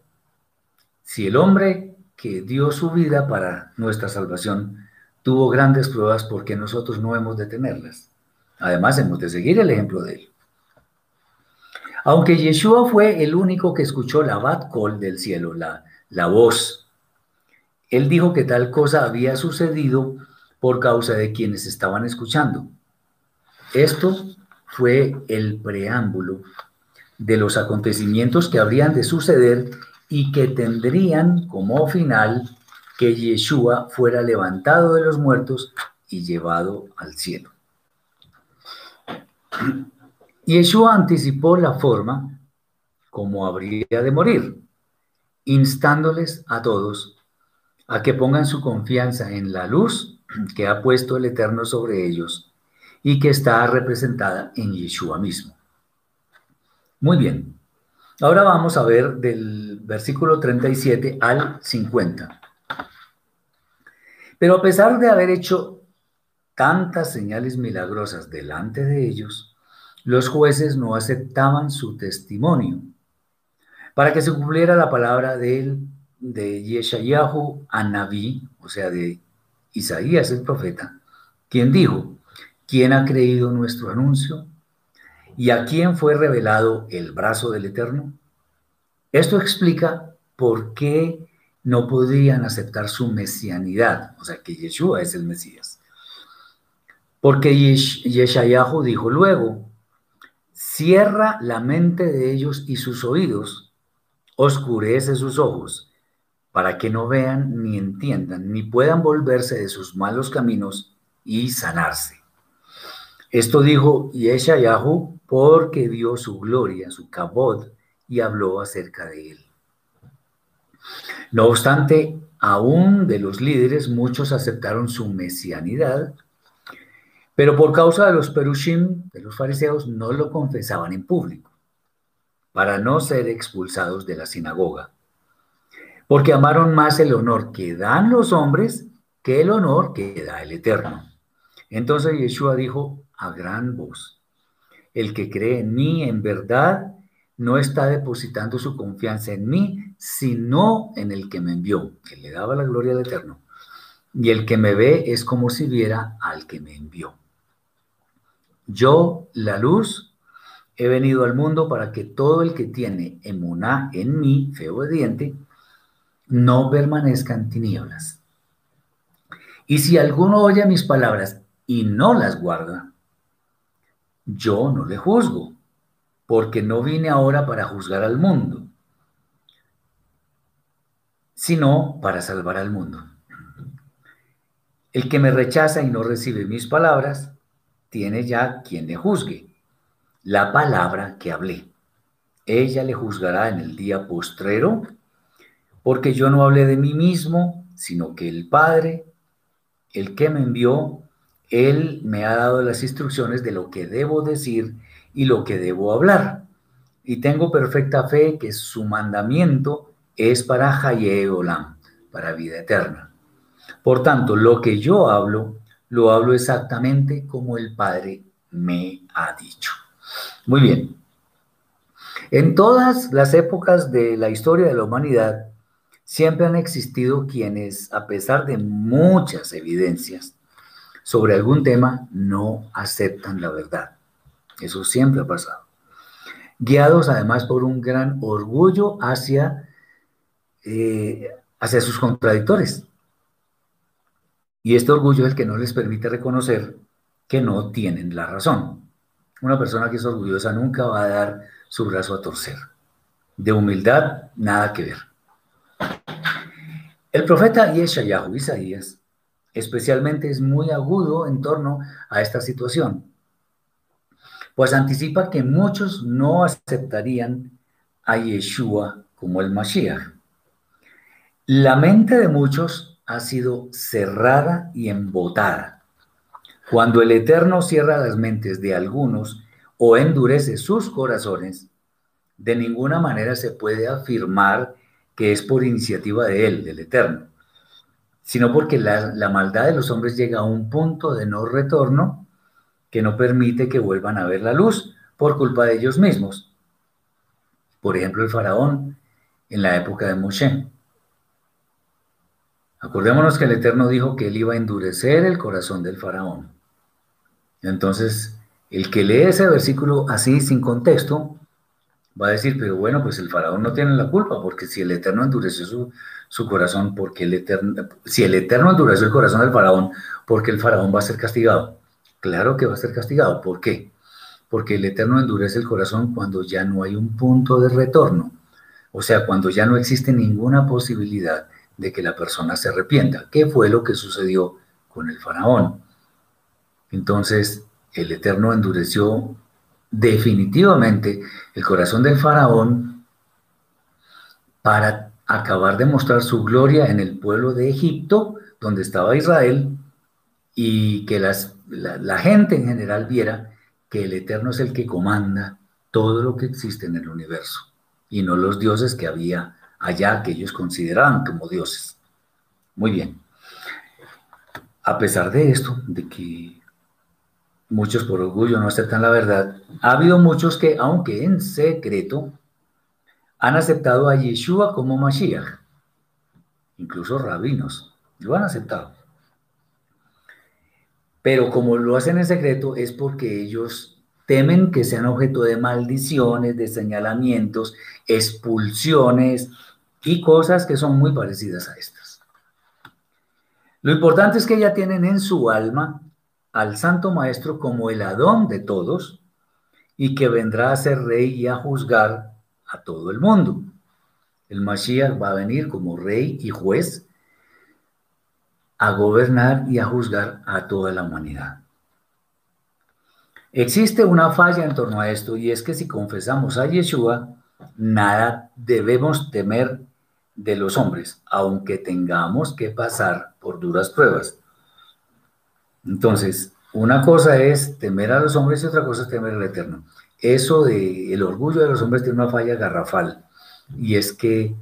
Speaker 1: Si el hombre que dio su vida para nuestra salvación tuvo grandes pruebas, ¿por qué nosotros no hemos de tenerlas? Además, hemos de seguir el ejemplo de él. Aunque Yeshua fue el único que escuchó la bat call del cielo, la, la voz, él dijo que tal cosa había sucedido por causa de quienes estaban escuchando. Esto fue el preámbulo de los acontecimientos que habrían de suceder y que tendrían como final que Yeshua fuera levantado de los muertos y llevado al cielo. Yeshua anticipó la forma como habría de morir, instándoles a todos a que pongan su confianza en la luz que ha puesto el Eterno sobre ellos y que está representada en Yeshua mismo. Muy bien, ahora vamos a ver del versículo 37 al 50. Pero a pesar de haber hecho tantas señales milagrosas delante de ellos, los jueces no aceptaban su testimonio. Para que se cumpliera la palabra de él, de Yeshayahu a Naví, o sea, de Isaías el profeta, quien dijo, ¿quién ha creído nuestro anuncio? ¿Y a quién fue revelado el brazo del Eterno? Esto explica por qué no podían aceptar su mesianidad, o sea, que Yeshua es el Mesías. Porque Yeshayahu dijo luego, cierra la mente de ellos y sus oídos, oscurece sus ojos, para que no vean ni entiendan, ni puedan volverse de sus malos caminos y sanarse. Esto dijo Yeshayahu porque dio su gloria, su cabod, y habló acerca de él. No obstante, aún de los líderes muchos aceptaron su mesianidad pero por causa de los perushim, de los fariseos, no lo confesaban en público, para no ser expulsados de la sinagoga. Porque amaron más el honor que dan los hombres que el honor que da el Eterno. Entonces Yeshua dijo a gran voz, el que cree en mí en verdad no está depositando su confianza en mí, sino en el que me envió, que le daba la gloria al Eterno. Y el que me ve es como si viera al que me envió. Yo, la luz, he venido al mundo para que todo el que tiene emuná en mí, fe obediente, no permanezca en tinieblas. Y si alguno oye mis palabras y no las guarda, yo no le juzgo, porque no vine ahora para juzgar al mundo, sino para salvar al mundo. El que me rechaza y no recibe mis palabras, tiene ya quien le juzgue. La palabra que hablé. Ella le juzgará en el día postrero, porque yo no hablé de mí mismo, sino que el Padre, el que me envió, Él me ha dado las instrucciones de lo que debo decir y lo que debo hablar. Y tengo perfecta fe que su mandamiento es para Haye para vida eterna. Por tanto, lo que yo hablo, lo hablo exactamente como el Padre me ha dicho. Muy bien. En todas las épocas de la historia de la humanidad, siempre han existido quienes, a pesar de muchas evidencias sobre algún tema, no aceptan la verdad. Eso siempre ha pasado. Guiados además por un gran orgullo hacia, eh, hacia sus contradictores. Y este orgullo es el que no les permite reconocer que no tienen la razón. Una persona que es orgullosa nunca va a dar su brazo a torcer. De humildad, nada que ver. El profeta Yeshayahu, Isaías, especialmente es muy agudo en torno a esta situación, pues anticipa que muchos no aceptarían a Yeshua como el Mashiach. La mente de muchos ha sido cerrada y embotada. Cuando el Eterno cierra las mentes de algunos o endurece sus corazones, de ninguna manera se puede afirmar que es por iniciativa de Él, del Eterno, sino porque la, maldad de los hombres llega a un punto de no retorno que no permite que vuelvan a ver la luz por culpa de ellos mismos. Por ejemplo, el faraón en la época de Moshe. Acordémonos que el Eterno dijo que él iba a endurecer el corazón del faraón. Entonces, el que lee ese versículo así, sin contexto, va a decir, pero bueno, pues el faraón no tiene la culpa, porque si el Eterno endureció su, su corazón, porque el Eterno, si el Eterno endureció el corazón del faraón, porque el faraón va a ser castigado. Claro que va a ser castigado. ¿Por qué? Porque el Eterno endurece el corazón cuando ya no hay un punto de retorno. O sea, cuando ya no existe ninguna posibilidad de que la persona se arrepienta. ¿Qué fue lo que sucedió con el faraón? Entonces, el Eterno endureció definitivamente el corazón del faraón para acabar de mostrar su gloria en el pueblo de Egipto, donde estaba Israel, y que las, la, la, gente en general viera que el Eterno es el que comanda todo lo que existe en el universo, y no los dioses que había allá que ellos consideraban como dioses. Muy bien. A pesar de esto, de que muchos por orgullo no aceptan la verdad, ha habido muchos que, aunque en secreto, han aceptado a Yeshua como Mashiach. Incluso rabinos lo han aceptado. Pero como lo hacen en secreto es porque ellos temen que sean objeto de maldiciones, de señalamientos, expulsiones y cosas que son muy parecidas a estas. Lo importante es que ya tienen en su alma al Santo Maestro como el Adón de todos y que vendrá a ser rey y a juzgar a todo el mundo. El Mashiach va a venir como rey y juez a gobernar y a juzgar a toda la humanidad. Existe una falla en torno a esto y es que si confesamos a Yeshua, nada debemos temer de los hombres, aunque tengamos que pasar por duras pruebas. Entonces, una cosa es temer a los hombres y otra cosa es temer al Eterno. Eso de el orgullo de los hombres tiene una falla garrafal y es que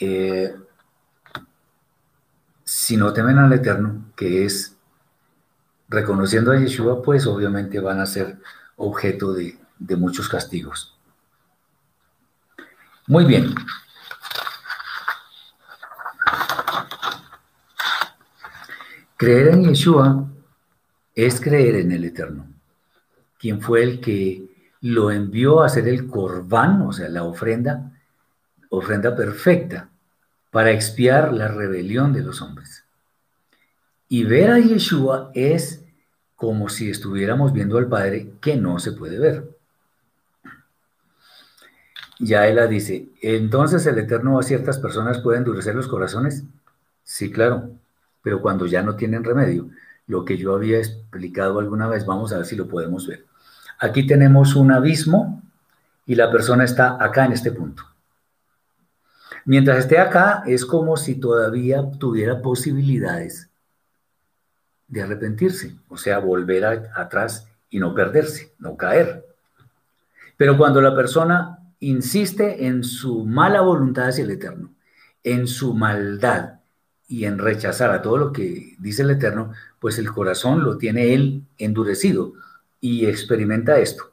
Speaker 1: eh, si no temen al Eterno, que es reconociendo a Yeshua, pues obviamente van a ser objeto de, de muchos castigos. Muy bien. Creer en Yeshua es creer en el Eterno, quien fue el que lo envió a hacer el corbán, o sea, la ofrenda, ofrenda perfecta, para expiar la rebelión de los hombres. Y ver a Yeshua es como si estuviéramos viendo al Padre que no se puede ver. Ya él dice, entonces el Eterno a ciertas personas puede endurecer los corazones. Sí, claro, pero cuando ya no tienen remedio lo que yo había explicado alguna vez. Vamos a ver si lo podemos ver. Aquí tenemos un abismo y la persona está acá en este punto. Mientras esté acá, es como si todavía tuviera posibilidades de arrepentirse, o sea, volver atrás y no perderse, no caer. Pero cuando la persona insiste en su mala voluntad hacia el Eterno, en su maldad y en rechazar a todo lo que dice el Eterno, pues el corazón lo tiene él endurecido y experimenta esto.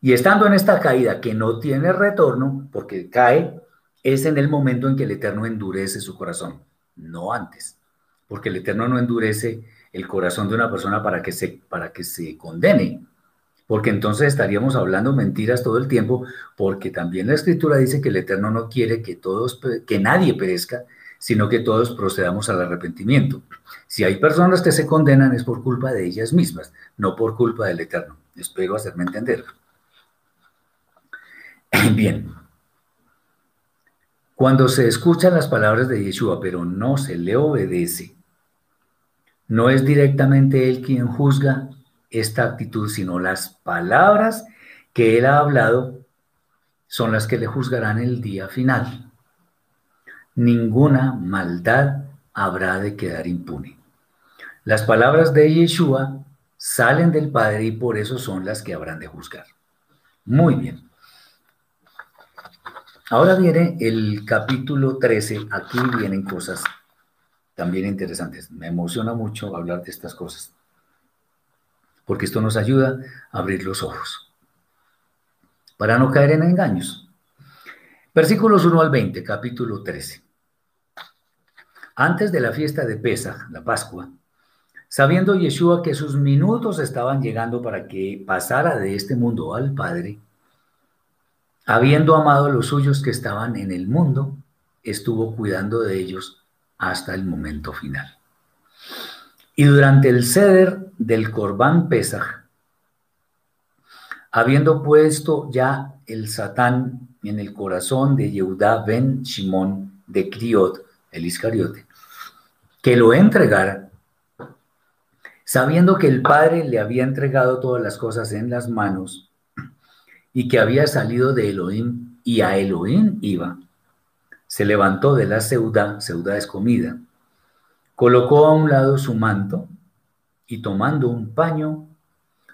Speaker 1: Y estando en esta caída que no tiene retorno, porque cae, es en el momento en que el Eterno endurece su corazón, no antes, porque el Eterno no endurece el corazón de una persona para que se, para que se condene, porque entonces estaríamos hablando mentiras todo el tiempo, porque también la Escritura dice que el Eterno no quiere que todos, que nadie perezca, sino que todos procedamos al arrepentimiento. Si hay personas que se condenan es por culpa de ellas mismas, no por culpa del Eterno. Espero hacerme entender. Bien. Cuando se escuchan las palabras de Yeshua, pero no se le obedece, no es directamente él quien juzga esta actitud, sino las palabras que él ha hablado son las que le juzgarán el día final ninguna maldad habrá de quedar impune. Las palabras de Yeshua salen del Padre y por eso son las que habrán de juzgar. Muy bien. Ahora viene el capítulo 13. Aquí vienen cosas también interesantes. Me emociona mucho hablar de estas cosas, porque esto nos ayuda a abrir los ojos, para no caer en engaños. Versículos 1 al 20, capítulo 13. Antes de la fiesta de Pesach, la Pascua, Sabiendo Yeshua que sus minutos estaban llegando para que pasara de este mundo al Padre, habiendo amado a los suyos que estaban en el mundo, estuvo cuidando de ellos hasta el momento final. Y durante el ceder del Corbán Pesach, habiendo puesto ya el Satán en el corazón de Yehudá ben Shimón de Criot, el Iscariote, que lo entregara, sabiendo que el Padre le había entregado todas las cosas en las manos y que había salido de Elohim y a Elohim iba, se levantó de la seudá, seudá es comida, colocó a un lado su manto y tomando un paño,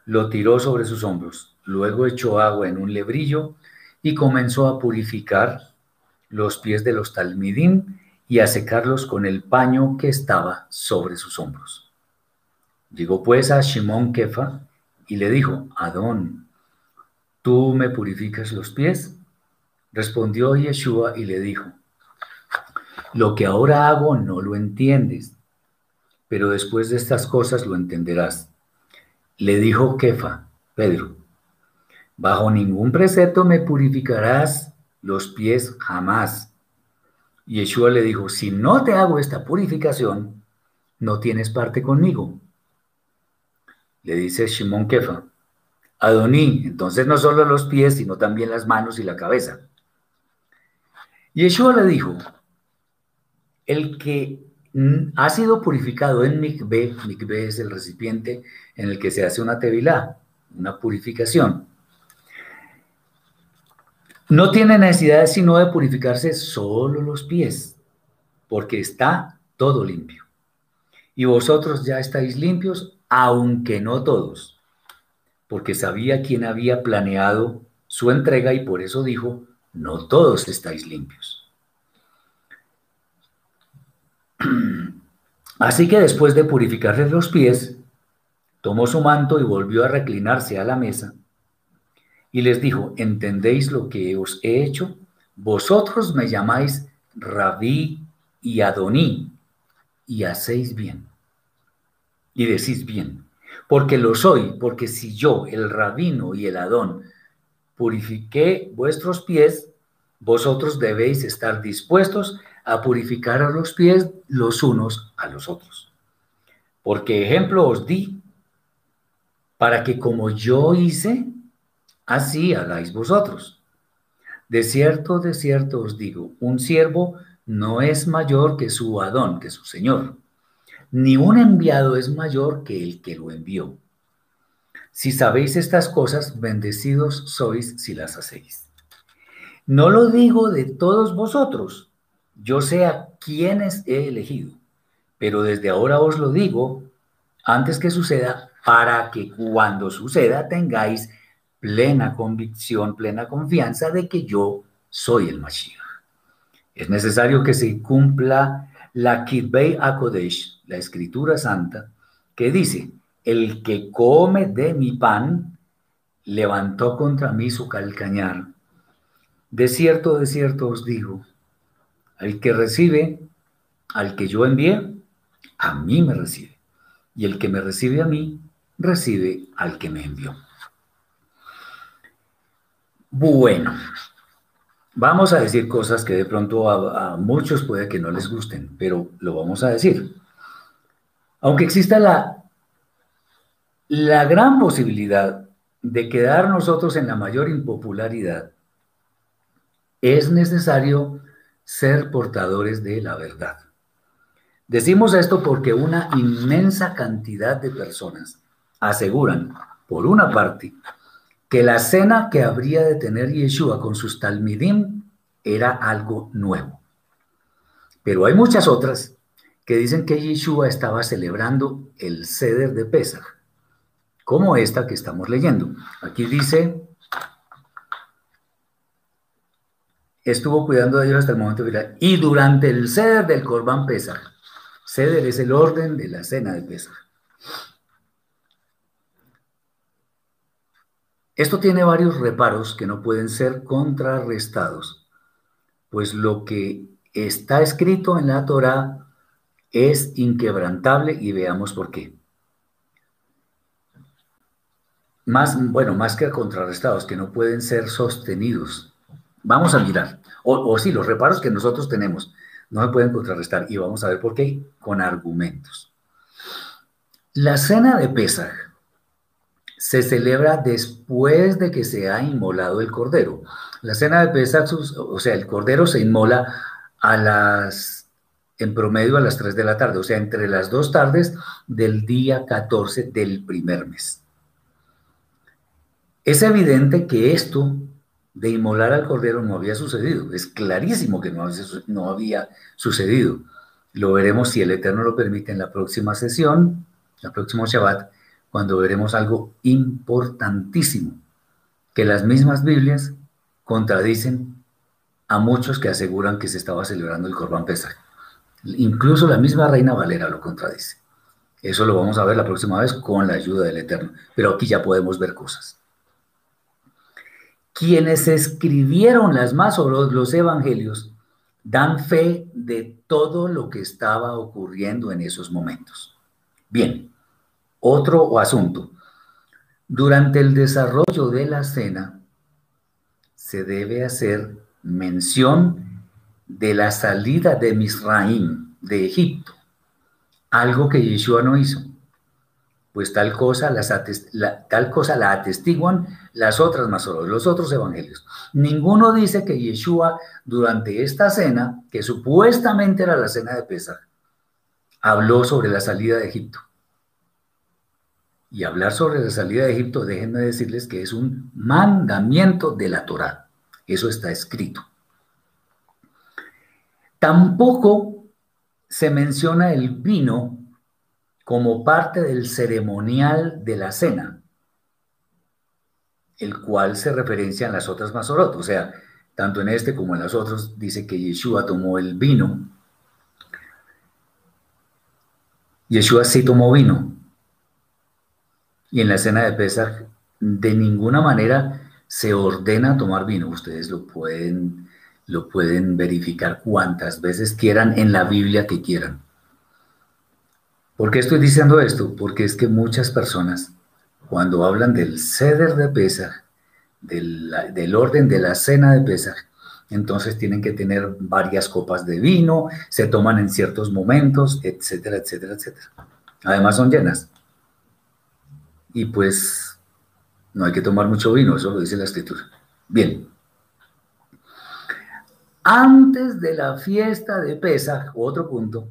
Speaker 1: lo tiró sobre sus hombros. Luego echó agua en un lebrillo y comenzó a purificar los pies de los talmidim y a secarlos con el paño que estaba sobre sus hombros. Llegó pues a Shimón Kefa y le dijo, Adón, ¿tú me purificas los pies? Respondió Yeshua y le dijo, lo que ahora hago no lo entiendes, pero después de estas cosas lo entenderás. Le dijo Kefa, Pedro, bajo ningún precepto me purificarás los pies jamás. Yeshua le dijo, si no te hago esta purificación, no tienes parte conmigo le dice Shimon Kefa, Adoní, entonces no solo los pies, sino también las manos y la cabeza. Y Yeshua le dijo, el que ha sido purificado en mikve, mikve es el recipiente en el que se hace una tevilá, una purificación. No tiene necesidad sino de purificarse solo los pies, porque está todo limpio. Y vosotros ya estáis limpios aunque no todos, porque sabía quién había planeado su entrega y por eso dijo, no todos estáis limpios. Así que después de purificarles los pies, tomó su manto y volvió a reclinarse a la mesa y les dijo, ¿entendéis lo que os he hecho? Vosotros me llamáis Rabí y Adoní y hacéis bien y decís bien, porque lo soy, porque si yo, el rabino y el Adón, purifiqué vuestros pies, vosotros debéis estar dispuestos a purificar a los pies los unos a los otros. Porque ejemplo os di, para que como yo hice, así hagáis vosotros. De cierto, de cierto os digo, un siervo no es mayor que su Adón, que su Señor ni un enviado es mayor que el que lo envió. Si sabéis estas cosas, bendecidos sois si las hacéis. No lo digo de todos vosotros, yo sé a quienes he elegido, pero desde ahora os lo digo antes que suceda, para que cuando suceda tengáis plena convicción, plena confianza de que yo soy el Mashiach. Es necesario que se cumpla la Kibbei Akodesh, la escritura santa, que dice, el que come de mi pan, levantó contra mí su calcañar. De cierto, de cierto os digo, al que recibe, al que yo envié, a mí me recibe. Y el que me recibe a mí, recibe al que me envió. Bueno, vamos a decir cosas que de pronto a, a muchos puede que no les gusten, pero lo vamos a decir. Aunque exista la, la gran posibilidad de quedar nosotros en la mayor impopularidad, es necesario ser portadores de la verdad. Decimos esto porque una inmensa cantidad de personas aseguran, por una parte, que la cena que habría de tener Yeshua con sus talmidim era algo nuevo. Pero hay muchas otras que dicen que Yeshua estaba celebrando el ceder de Pesach, como esta que estamos leyendo. Aquí dice, estuvo cuidando de ellos hasta el momento final, y durante el ceder del Corban Pesach. Ceder es el orden de la cena de Pesach. Esto tiene varios reparos que no pueden ser contrarrestados, pues lo que está escrito en la Torá es inquebrantable y veamos por qué. Más, bueno, más que contrarrestados, que no pueden ser sostenidos. Vamos a mirar, o, o sí, los reparos que nosotros tenemos no se pueden contrarrestar y vamos a ver por qué con argumentos. La cena de Pesaj se celebra después de que se ha inmolado el cordero. La cena de Pesach, o sea, el cordero se inmola a las, en promedio a las 3 de la tarde, o sea, entre las dos tardes del día 14 del primer mes. Es evidente que esto de inmolar al cordero no había sucedido. Es clarísimo que no había, sucedido. Lo veremos si el Eterno lo permite en la próxima sesión, la próxima Shabbat, cuando veremos algo importantísimo, que las mismas Biblias contradicen a muchos que aseguran que se estaba celebrando el Corban Pesach. Incluso la misma Reina Valera lo contradice. Eso lo vamos a ver la próxima vez con la ayuda del Eterno. Pero aquí ya podemos ver cosas. Quienes escribieron las más los evangelios dan fe de todo lo que estaba ocurriendo en esos momentos. Bien, otro asunto. Durante el desarrollo de la cena se debe hacer mención de la salida de Misraim, de Egipto, algo que Yeshua no hizo, pues tal cosa, las la, tal cosa la atestiguan las otras masoros, los otros evangelios. Ninguno dice que Yeshua durante esta cena, que supuestamente era la cena de Pesach, habló sobre la salida de Egipto. Y hablar sobre la salida de Egipto, déjenme decirles que es un mandamiento de la Torá. Eso está escrito. Tampoco se menciona el vino como parte del ceremonial de la cena, el cual se referencia en las otras Masorot. O sea, tanto en este como en las otras dice que Yeshua tomó el vino. Yeshua sí tomó vino, y en la cena de Pesach de ninguna manera se ordena tomar vino. Ustedes lo pueden, lo pueden verificar cuantas veces quieran en la Biblia que quieran. ¿Por qué estoy diciendo esto? Porque es que muchas personas, cuando hablan del ceder de Pesach, del, del orden de la cena de Pesach, entonces tienen que tener varias copas de vino, se toman en ciertos momentos, etcétera, etcétera, etcétera. Además son llenas y pues no hay que tomar mucho vino, eso lo dice la escritura. Bien. Antes de la fiesta de Pesach, otro punto,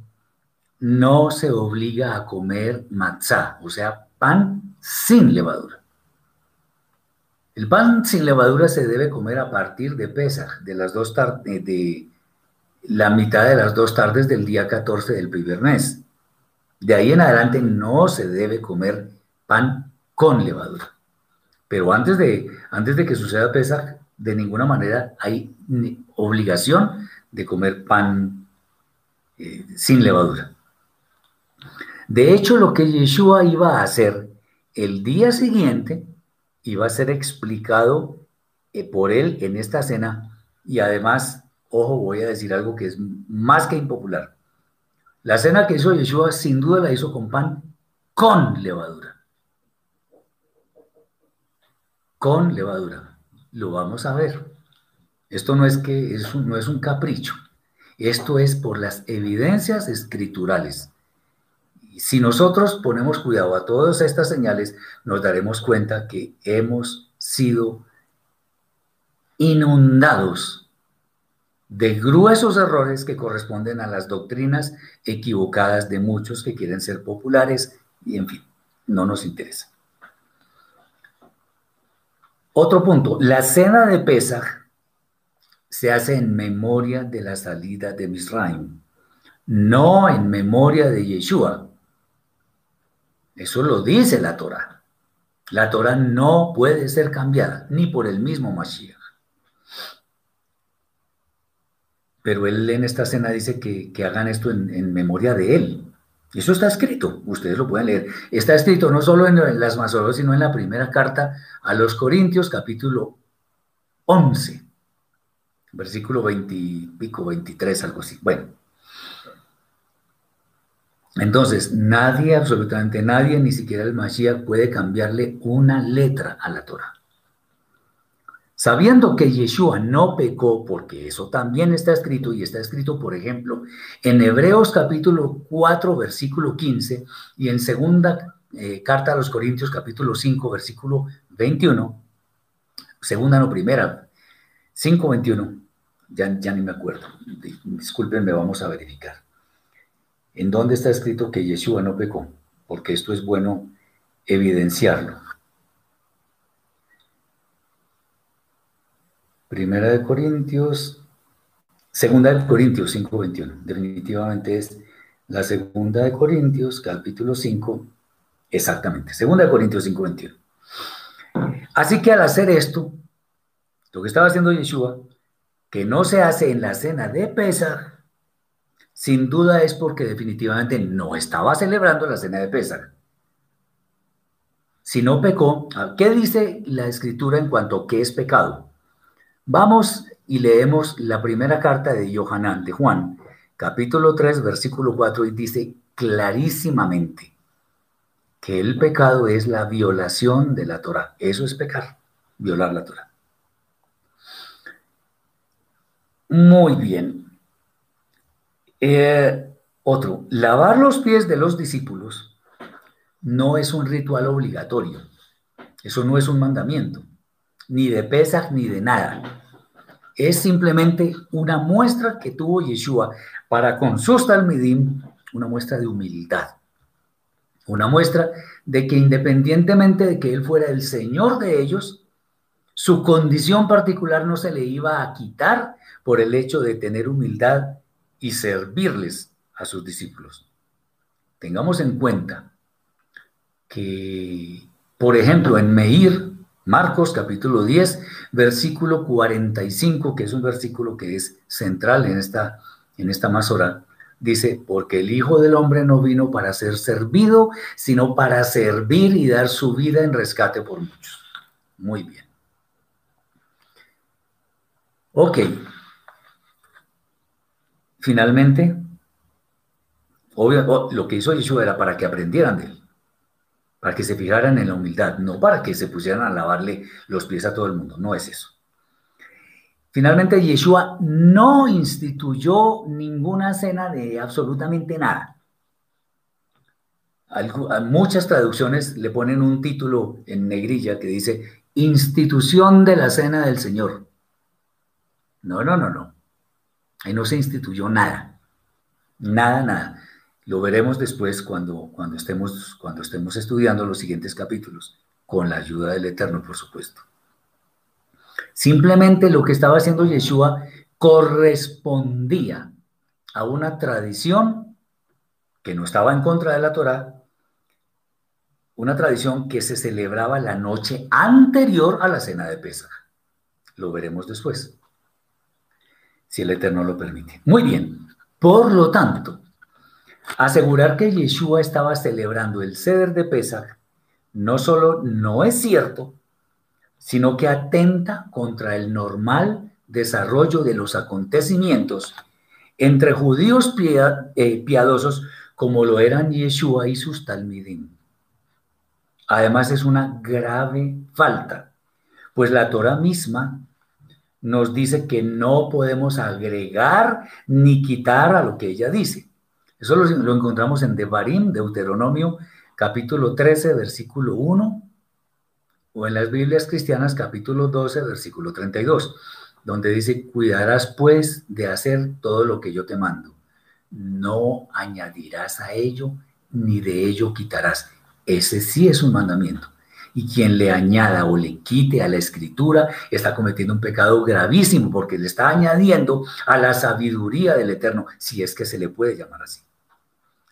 Speaker 1: no se obliga a comer matzá, o sea, pan sin levadura. El pan sin levadura se debe comer a partir de Pesach, de las dos de la mitad de las dos tardes del día 14 del primer mes. De ahí en adelante no se debe comer pan con levadura. Pero antes de, antes de que suceda Pesach, de ninguna manera hay obligación de comer pan eh, sin levadura. De hecho, lo que Yeshua iba a hacer el día siguiente iba a ser explicado eh, por él en esta cena y además, ojo, voy a decir algo que es más que impopular. La cena que hizo Yeshua sin duda la hizo con pan con levadura. con levadura. Lo vamos a ver. Esto no es que no es un capricho. Esto es por las evidencias escriturales. Si nosotros ponemos cuidado a todas estas señales, nos daremos cuenta que hemos sido inundados de gruesos errores que corresponden a las doctrinas equivocadas de muchos que quieren ser populares y en fin, no nos interesa. Otro punto, la cena de Pesach se hace en memoria de la salida de Misraim. no en memoria de Yeshua. Eso lo dice la Torah. La Torah no puede ser cambiada, ni por el mismo Mashiach. Pero él en esta escena dice que, hagan esto en, memoria de él. Eso está escrito, ustedes lo pueden leer. Está escrito no solo en, las Masoros, sino en la primera carta a los Corintios, capítulo 11, versículo 20 pico, 23, algo así. Bueno, entonces, nadie, absolutamente nadie, ni siquiera el Mashiach, puede cambiarle una letra a la Torah. Sabiendo que Yeshua no pecó, porque eso también está escrito, y está escrito, por ejemplo, en Hebreos capítulo 4, versículo 15, y en segunda eh, carta a los Corintios capítulo 5, versículo 21, segunda no primera, 5, 21, ya, ya ni me acuerdo, discúlpenme, vamos a verificar. ¿En dónde está escrito que Yeshua no pecó? Porque esto es bueno evidenciarlo. Primera de Corintios, segunda de Corintios 5.21. Definitivamente es la segunda de Corintios, capítulo 5, exactamente, segunda de Corintios 5.21. Así que al hacer esto, lo que estaba haciendo Yeshua, que no se hace en la cena de Pesach, sin duda es porque definitivamente no estaba celebrando la cena de Pesach. Si no pecó, ¿qué dice la escritura en cuanto a qué es pecado? Vamos y leemos la primera carta de Yohanan, de Juan, capítulo 3, versículo 4, y dice clarísimamente que el pecado es la violación de la Torah. Eso es pecar, violar la Torah. Muy bien. Eh, otro, lavar los pies de los discípulos no es un ritual obligatorio. Eso no es un mandamiento, ni de Pesach ni de nada. Es simplemente una muestra que tuvo Yeshua para con sus talmidim, una muestra de humildad. Una muestra de que independientemente de que él fuera el Señor de ellos, su condición particular no se le iba a quitar por el hecho de tener humildad y servirles a sus discípulos. Tengamos en cuenta que, por ejemplo, en Meir, Marcos capítulo 10, versículo 45, que es un versículo que es central en esta, en esta masora, dice, porque el Hijo del Hombre no vino para ser servido, sino para servir y dar su vida en rescate por muchos. Muy bien. Ok, Finalmente, obvio, lo que hizo Yeshua era para que aprendieran de él, para que se fijaran en la humildad, no para que se pusieran a lavarle los pies a todo el mundo, no es eso. Finalmente, Yeshua no instituyó ninguna cena de absolutamente nada. muchas traducciones le ponen un título en negrilla que dice institución de la cena del Señor. No, no, no, no. Ahí no se instituyó nada, nada, nada. Lo veremos después cuando, cuando, estemos, cuando estemos estudiando los siguientes capítulos, con la ayuda del Eterno, por supuesto. Simplemente lo que estaba haciendo Yeshua correspondía a una tradición que no estaba en contra de la Torá, una tradición que se celebraba la noche anterior a la cena de Pesach. Lo veremos después si el Eterno lo permite. Muy bien, por lo tanto, asegurar que Yeshua estaba celebrando el ceder de Pesach no solo no es cierto, sino que atenta contra el normal desarrollo de los acontecimientos entre judíos eh, piadosos como lo eran Yeshua y sus talmidim. Además es una grave falta, pues la Torah misma nos dice que no podemos agregar ni quitar a lo que ella dice. Eso lo, encontramos en Devarim, Deuteronomio, capítulo 13, versículo 1, o en las Biblias cristianas, capítulo 12, versículo 32, donde dice, cuidarás pues de hacer todo lo que yo te mando. No añadirás a ello, ni de ello quitarás. Ese sí es un mandamiento. Y quien le añada o le quite a la escritura está cometiendo un pecado gravísimo porque le está añadiendo a la sabiduría del Eterno, si es que se le puede llamar así.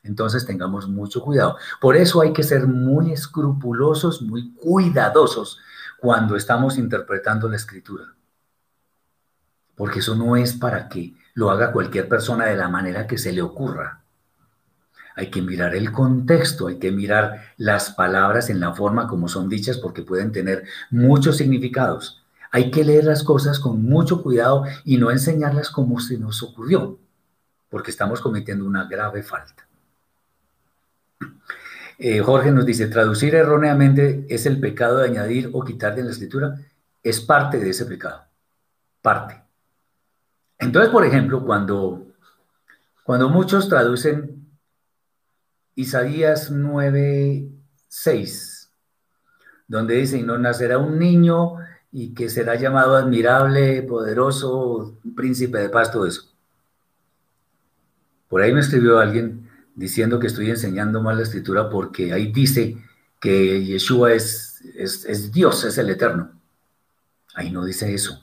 Speaker 1: Entonces tengamos mucho cuidado. Por eso hay que ser muy escrupulosos, muy cuidadosos cuando estamos interpretando la escritura. Porque eso no es para que lo haga cualquier persona de la manera que se le ocurra. Hay que mirar el contexto, hay que mirar las palabras en la forma como son dichas porque pueden tener muchos significados. Hay que leer las cosas con mucho cuidado y no enseñarlas como se nos ocurrió, porque estamos cometiendo una grave falta. Eh, Jorge nos dice, traducir erróneamente es el pecado de añadir o quitar de la escritura. Es parte de ese pecado, parte. Entonces, por ejemplo, cuando, cuando muchos traducen Isaías 9, 6, donde dice, y no nacerá un niño y que será llamado admirable, poderoso, príncipe de paz, todo eso. Por ahí me escribió alguien diciendo que estoy enseñando mal la escritura porque ahí dice que Yeshua es, es, es Dios, es el eterno. Ahí no dice eso.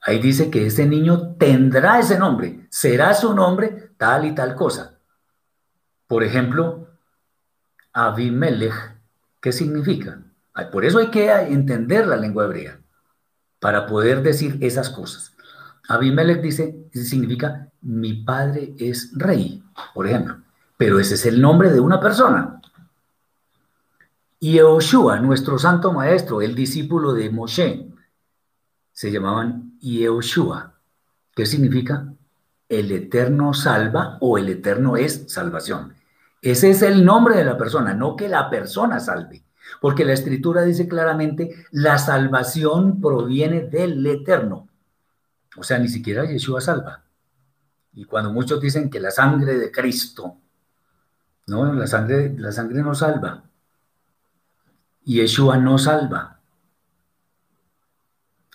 Speaker 1: Ahí dice que ese niño tendrá ese nombre, será su nombre tal y tal cosa. Por ejemplo, Abimelech, ¿qué significa? Por eso hay que entender la lengua hebrea, para poder decir esas cosas. Abimelech dice, significa, mi padre es rey, por ejemplo, pero ese es el nombre de una persona. Y Yehoshua, nuestro santo maestro, el discípulo de Moshe, se llamaban Yehoshua, ¿Qué significa el eterno salva o el eterno es salvación. Ese es el nombre de la persona, no que la persona salve. Porque la escritura dice claramente, la salvación proviene del eterno. O sea, ni siquiera Yeshua salva. Y cuando muchos dicen que la sangre de Cristo, no, la sangre, la sangre no salva. Yeshua no salva.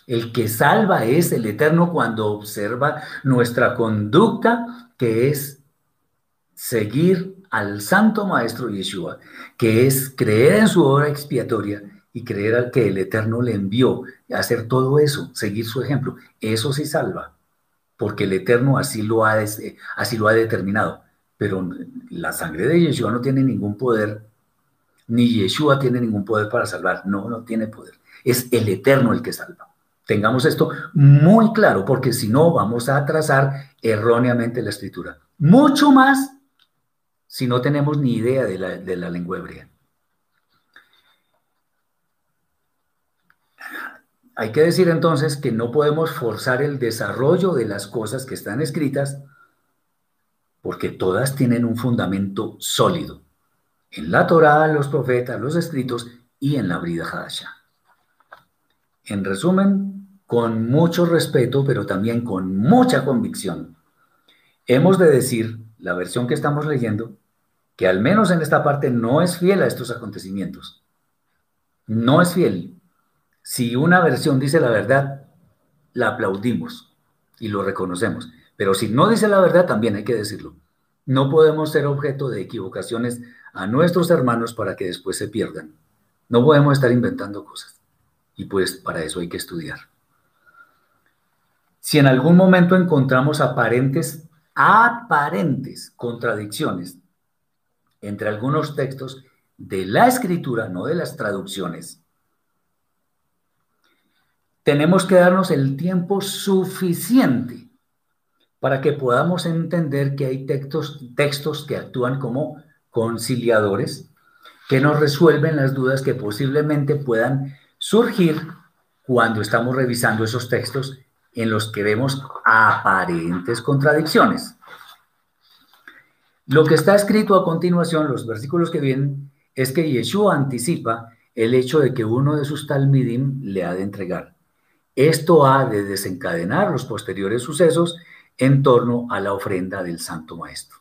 Speaker 1: El que salva es el Eterno cuando observa nuestra conducta, que es seguir al Santo Maestro Yeshua, que es creer en su obra expiatoria y creer al que el Eterno le envió, hacer todo eso, seguir su ejemplo. Eso sí salva, porque el Eterno así lo ha, así lo ha determinado. Pero la sangre de Yeshua no tiene ningún poder, ni Yeshua tiene ningún poder para salvar. No, no tiene poder. Es el Eterno el que salva. Tengamos esto muy claro, porque si no vamos a trazar erróneamente la escritura. Mucho más si no tenemos ni idea de la, lengua hebrea. Hay que decir entonces que no podemos forzar el desarrollo de las cosas que están escritas porque todas tienen un fundamento sólido en la Torá, los profetas, los escritos y en la Brida Hadasha. En resumen, con mucho respeto, pero también con mucha convicción, hemos de decir, la versión que estamos leyendo, que al menos en esta parte no es fiel a estos acontecimientos. No es fiel. Si una versión dice la verdad, la aplaudimos y lo reconocemos. Pero si no dice la verdad, también hay que decirlo. No podemos ser objeto de equivocaciones a nuestros hermanos para que después se pierdan. No podemos estar inventando cosas. Y pues para eso hay que estudiar. Si en algún momento encontramos aparentes, aparentes contradicciones entre algunos textos de la escritura, no de las traducciones, tenemos que darnos el tiempo suficiente para que podamos entender que hay textos, que actúan como conciliadores, que nos resuelven las dudas que posiblemente puedan surgir cuando estamos revisando esos textos en los que vemos aparentes contradicciones. Lo que está escrito a continuación, los versículos que vienen, es que Yeshua anticipa el hecho de que uno de sus talmidim le ha de entregar. Esto ha de desencadenar los posteriores sucesos en torno a la ofrenda del Santo Maestro.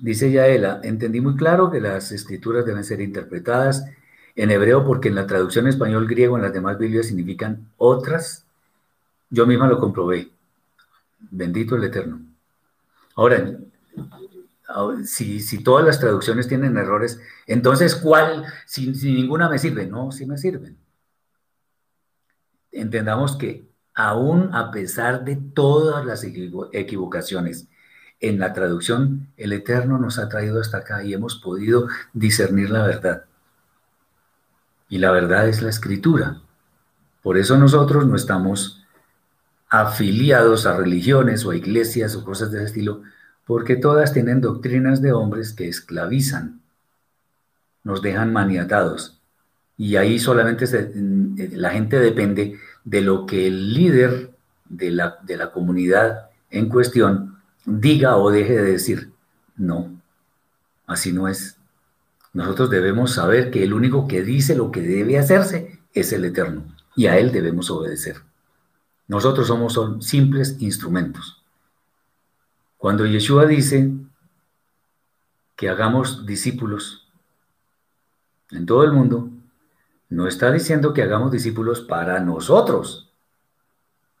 Speaker 1: Dice Yaela, entendí muy claro que las escrituras deben ser interpretadas en hebreo porque en la traducción español griego en las demás Biblias significan otras. Yo misma lo comprobé. Bendito el Eterno. Ahora, si, todas las traducciones tienen errores, entonces ¿cuál? Si, si ninguna me sirve. No, sí me sirven. Entendamos que aún a pesar de todas las equivocaciones en la traducción, el Eterno nos ha traído hasta acá y hemos podido discernir la verdad. Y la verdad es la escritura. Por eso nosotros no estamos afiliados a religiones o a iglesias o cosas de ese estilo, porque todas tienen doctrinas de hombres que esclavizan, nos dejan maniatados. Y ahí solamente eh, la gente depende de lo que el líder de la, de la comunidad en cuestión diga o deje de decir. No, así no es. Nosotros debemos saber que el único que dice lo que debe hacerse es el Eterno y a Él debemos obedecer. Nosotros somos simples instrumentos. Cuando Yeshua dice que hagamos discípulos en todo el mundo, no está diciendo que hagamos discípulos para nosotros.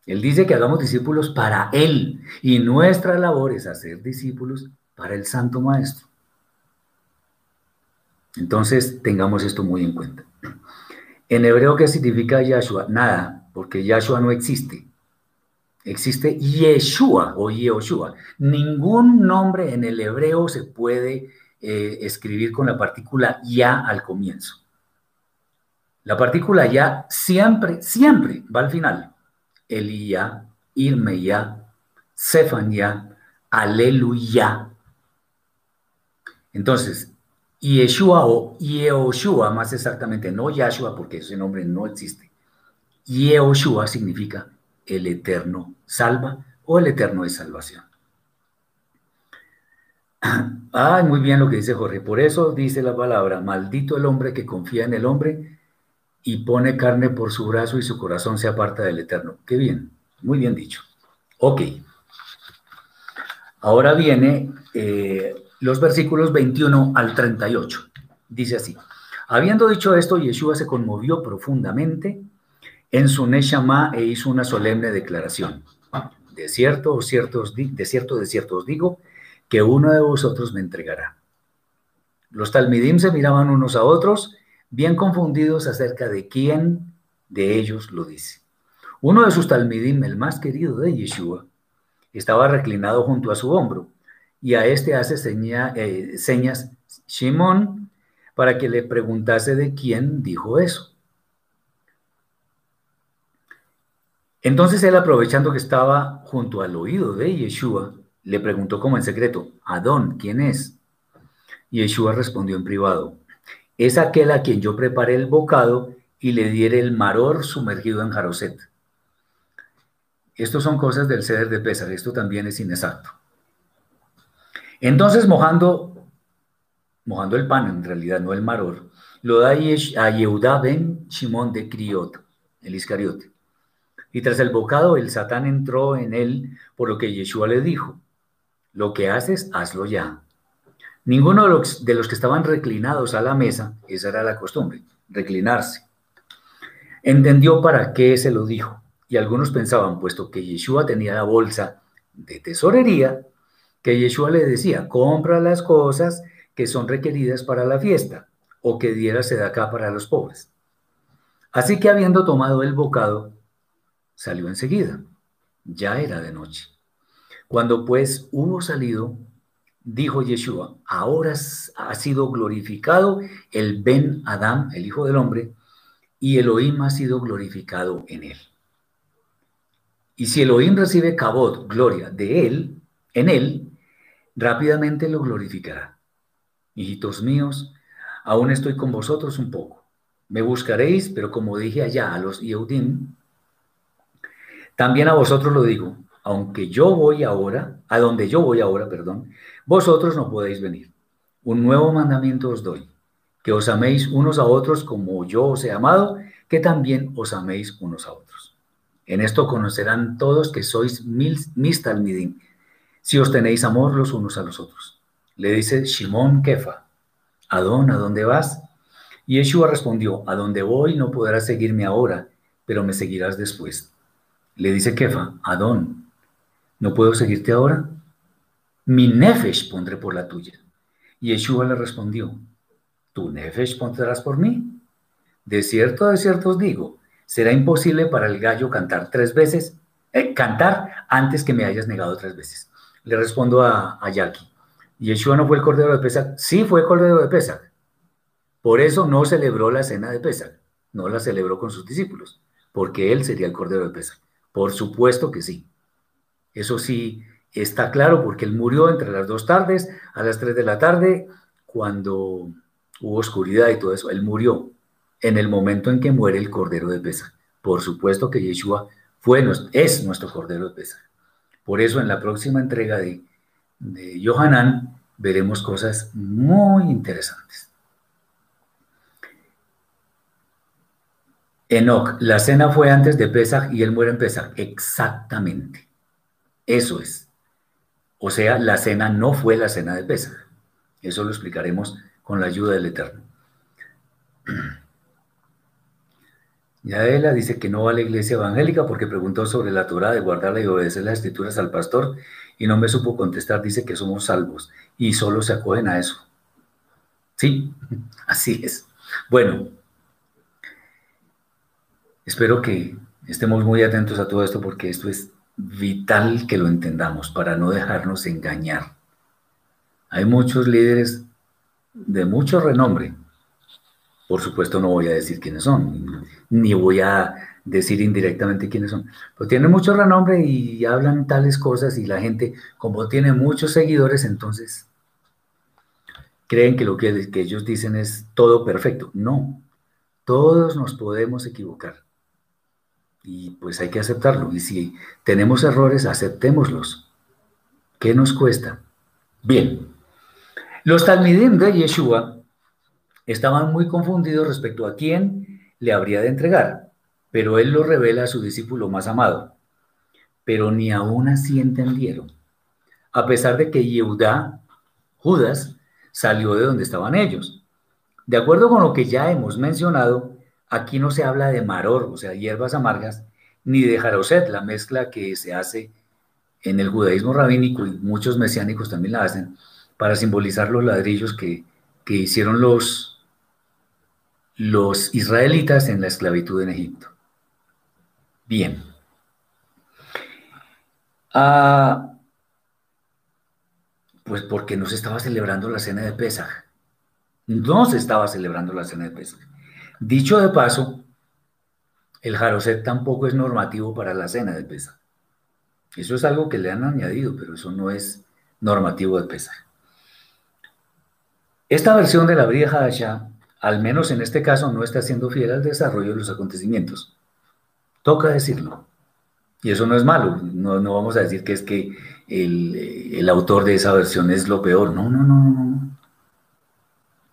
Speaker 1: Él dice que hagamos discípulos para Él y nuestra labor es hacer discípulos para el Santo Maestro. Entonces tengamos esto muy en cuenta. En hebreo, ¿qué significa Yahshua? Nada, porque Yahshua no existe existe Yeshua o Yehoshua. Ningún nombre en el hebreo se puede eh, escribir con la partícula ya al comienzo. La partícula ya siempre, siempre va al final. Elía, Irme ya, Sefan ya, Aleluya. Entonces, Yeshua o Yehoshua, más exactamente, no Yahshua, porque ese nombre no existe. Yehoshua significa el Eterno salva o el Eterno es salvación. Ah, muy bien lo que dice Jorge. Por eso dice la palabra, maldito el hombre que confía en el hombre y pone carne por su brazo y su corazón se aparta del Eterno. Qué bien, muy bien dicho. Ok. Ahora viene eh, los versículos 21 al 38. Dice así. Habiendo dicho esto, Yeshua se conmovió profundamente en su Neshama e hizo una solemne declaración. De cierto, o ciertos, de cierto, de cierto os digo, que uno de vosotros me entregará. Los talmidim se miraban unos a otros, bien confundidos acerca de quién de ellos lo dice. Uno de sus talmidim, el más querido de Yeshua, estaba reclinado junto a su hombro, y a este hace eh, señas Shimón para que le preguntase de quién dijo eso. Entonces él, aprovechando que estaba junto al oído de Yeshua, le preguntó como en secreto, Adón, ¿quién es? Yeshua respondió en privado, es aquel a quien yo preparé el bocado y le diere el maror sumergido en jaroset. Estos son cosas del ceder de Pésar, esto también es inexacto. Entonces, mojando, mojando el pan, en realidad no el maror, lo da a Yehuda ben Shimón de Criot, el Iscariote. Y tras el bocado, el Satán entró en él, por lo que Yeshua le dijo, lo que haces, hazlo ya. Ninguno de los, que estaban reclinados a la mesa, esa era la costumbre, reclinarse, entendió para qué se lo dijo. Y algunos pensaban, puesto que Yeshua tenía la bolsa de tesorería, que Yeshua le decía, compra las cosas que son requeridas para la fiesta, o que diera acá para los pobres. Así que habiendo tomado el bocado, salió enseguida. Ya era de noche. Cuando pues hubo salido, dijo Yeshua, ahora ha sido glorificado el Ben Adam, el Hijo del Hombre, y Elohim ha sido glorificado en él. Y si Elohim recibe cabot, gloria, de él, en él, rápidamente lo glorificará. Hijitos míos, aún estoy con vosotros un poco. Me buscaréis, pero como dije allá a los Yehudim, también a vosotros lo digo, aunque yo voy ahora, a donde yo voy ahora, perdón, vosotros no podéis venir. Un nuevo mandamiento os doy, que os améis unos a otros como yo os he amado, que también os améis unos a otros. En esto conocerán todos que sois mis talmidim, si os tenéis amor los unos a los otros. Le dice Shimón Kefa, Adón, ¿a dónde vas? Y Yeshua respondió, a donde voy no podrás seguirme ahora, pero me seguirás después. Le dice Kefa, Adón, ¿no puedo seguirte ahora? mi nefesh pondré por la tuya. Y Yeshua le respondió, ¿tu nefesh pondrás por mí? De cierto, de cierto os digo, será imposible para el gallo cantar tres veces, eh, cantar antes que me hayas negado tres veces. Le respondo a, a Yaki, ¿Yeshua no fue el cordero de Pesach? Sí, fue el cordero de Pesach. Por eso no celebró la cena de Pesach, no la celebró con sus discípulos, porque él sería el cordero de Pesach. Por supuesto que sí. Eso sí está claro porque él murió entre las dos tardes, a las tres de la tarde, cuando hubo oscuridad y todo eso. Él murió en el momento en que muere el cordero de Pesach. Por supuesto que Yeshua es nuestro cordero de Pesach. Por eso en la próxima entrega de, de veremos cosas muy interesantes. Enoch, la cena fue antes de Pesach y él muere en Pesach. Exactamente. Eso es. O sea, la cena no fue la cena de Pesach. Eso lo explicaremos con la ayuda del Eterno. Yaela dice que no va a la iglesia evangélica porque preguntó sobre la Torah de guardarla y obedecer las escrituras al pastor y no me supo contestar. Dice que somos salvos y solo se acogen a eso. Sí, así es. Bueno, Espero que estemos muy atentos a todo esto porque esto es vital que lo entendamos para no dejarnos engañar. Hay muchos líderes de mucho renombre. Por supuesto no voy a decir quiénes son, ni voy a decir indirectamente quiénes son, pero tienen mucho renombre y hablan tales cosas y la gente, como tiene muchos seguidores, entonces creen que lo que, que ellos dicen es todo perfecto. No, todos nos podemos equivocar y pues hay que aceptarlo. Y si tenemos errores, aceptémoslos. ¿Qué nos cuesta? Bien, los talmidim de Yeshua estaban muy confundidos respecto a quién le habría de entregar, pero él lo revela a su discípulo más amado. Pero ni aún así entendieron, a pesar de que Yehudá, Judas, salió de donde estaban ellos. De acuerdo con lo que ya hemos mencionado, Aquí no se habla de maror, o sea, hierbas amargas, ni de jaroset, la mezcla que se hace en el judaísmo rabínico y muchos mesiánicos también la hacen para simbolizar los ladrillos que, hicieron los, los israelitas en la esclavitud en Egipto. Bien. Ah, pues porque no se estaba celebrando la cena de Pesaj. No se estaba celebrando la cena de Pesaj. Dicho de paso, el jaroset tampoco es normativo para la cena de pesa. Eso es algo que le han añadido, pero eso no es normativo de pesa. Esta versión de la vieja Hasha, al menos en este caso, no está siendo fiel al desarrollo de los acontecimientos. Toca decirlo. Y eso no es malo. No, vamos a decir que es que el, el, autor de esa versión es lo peor. No, no, no, no.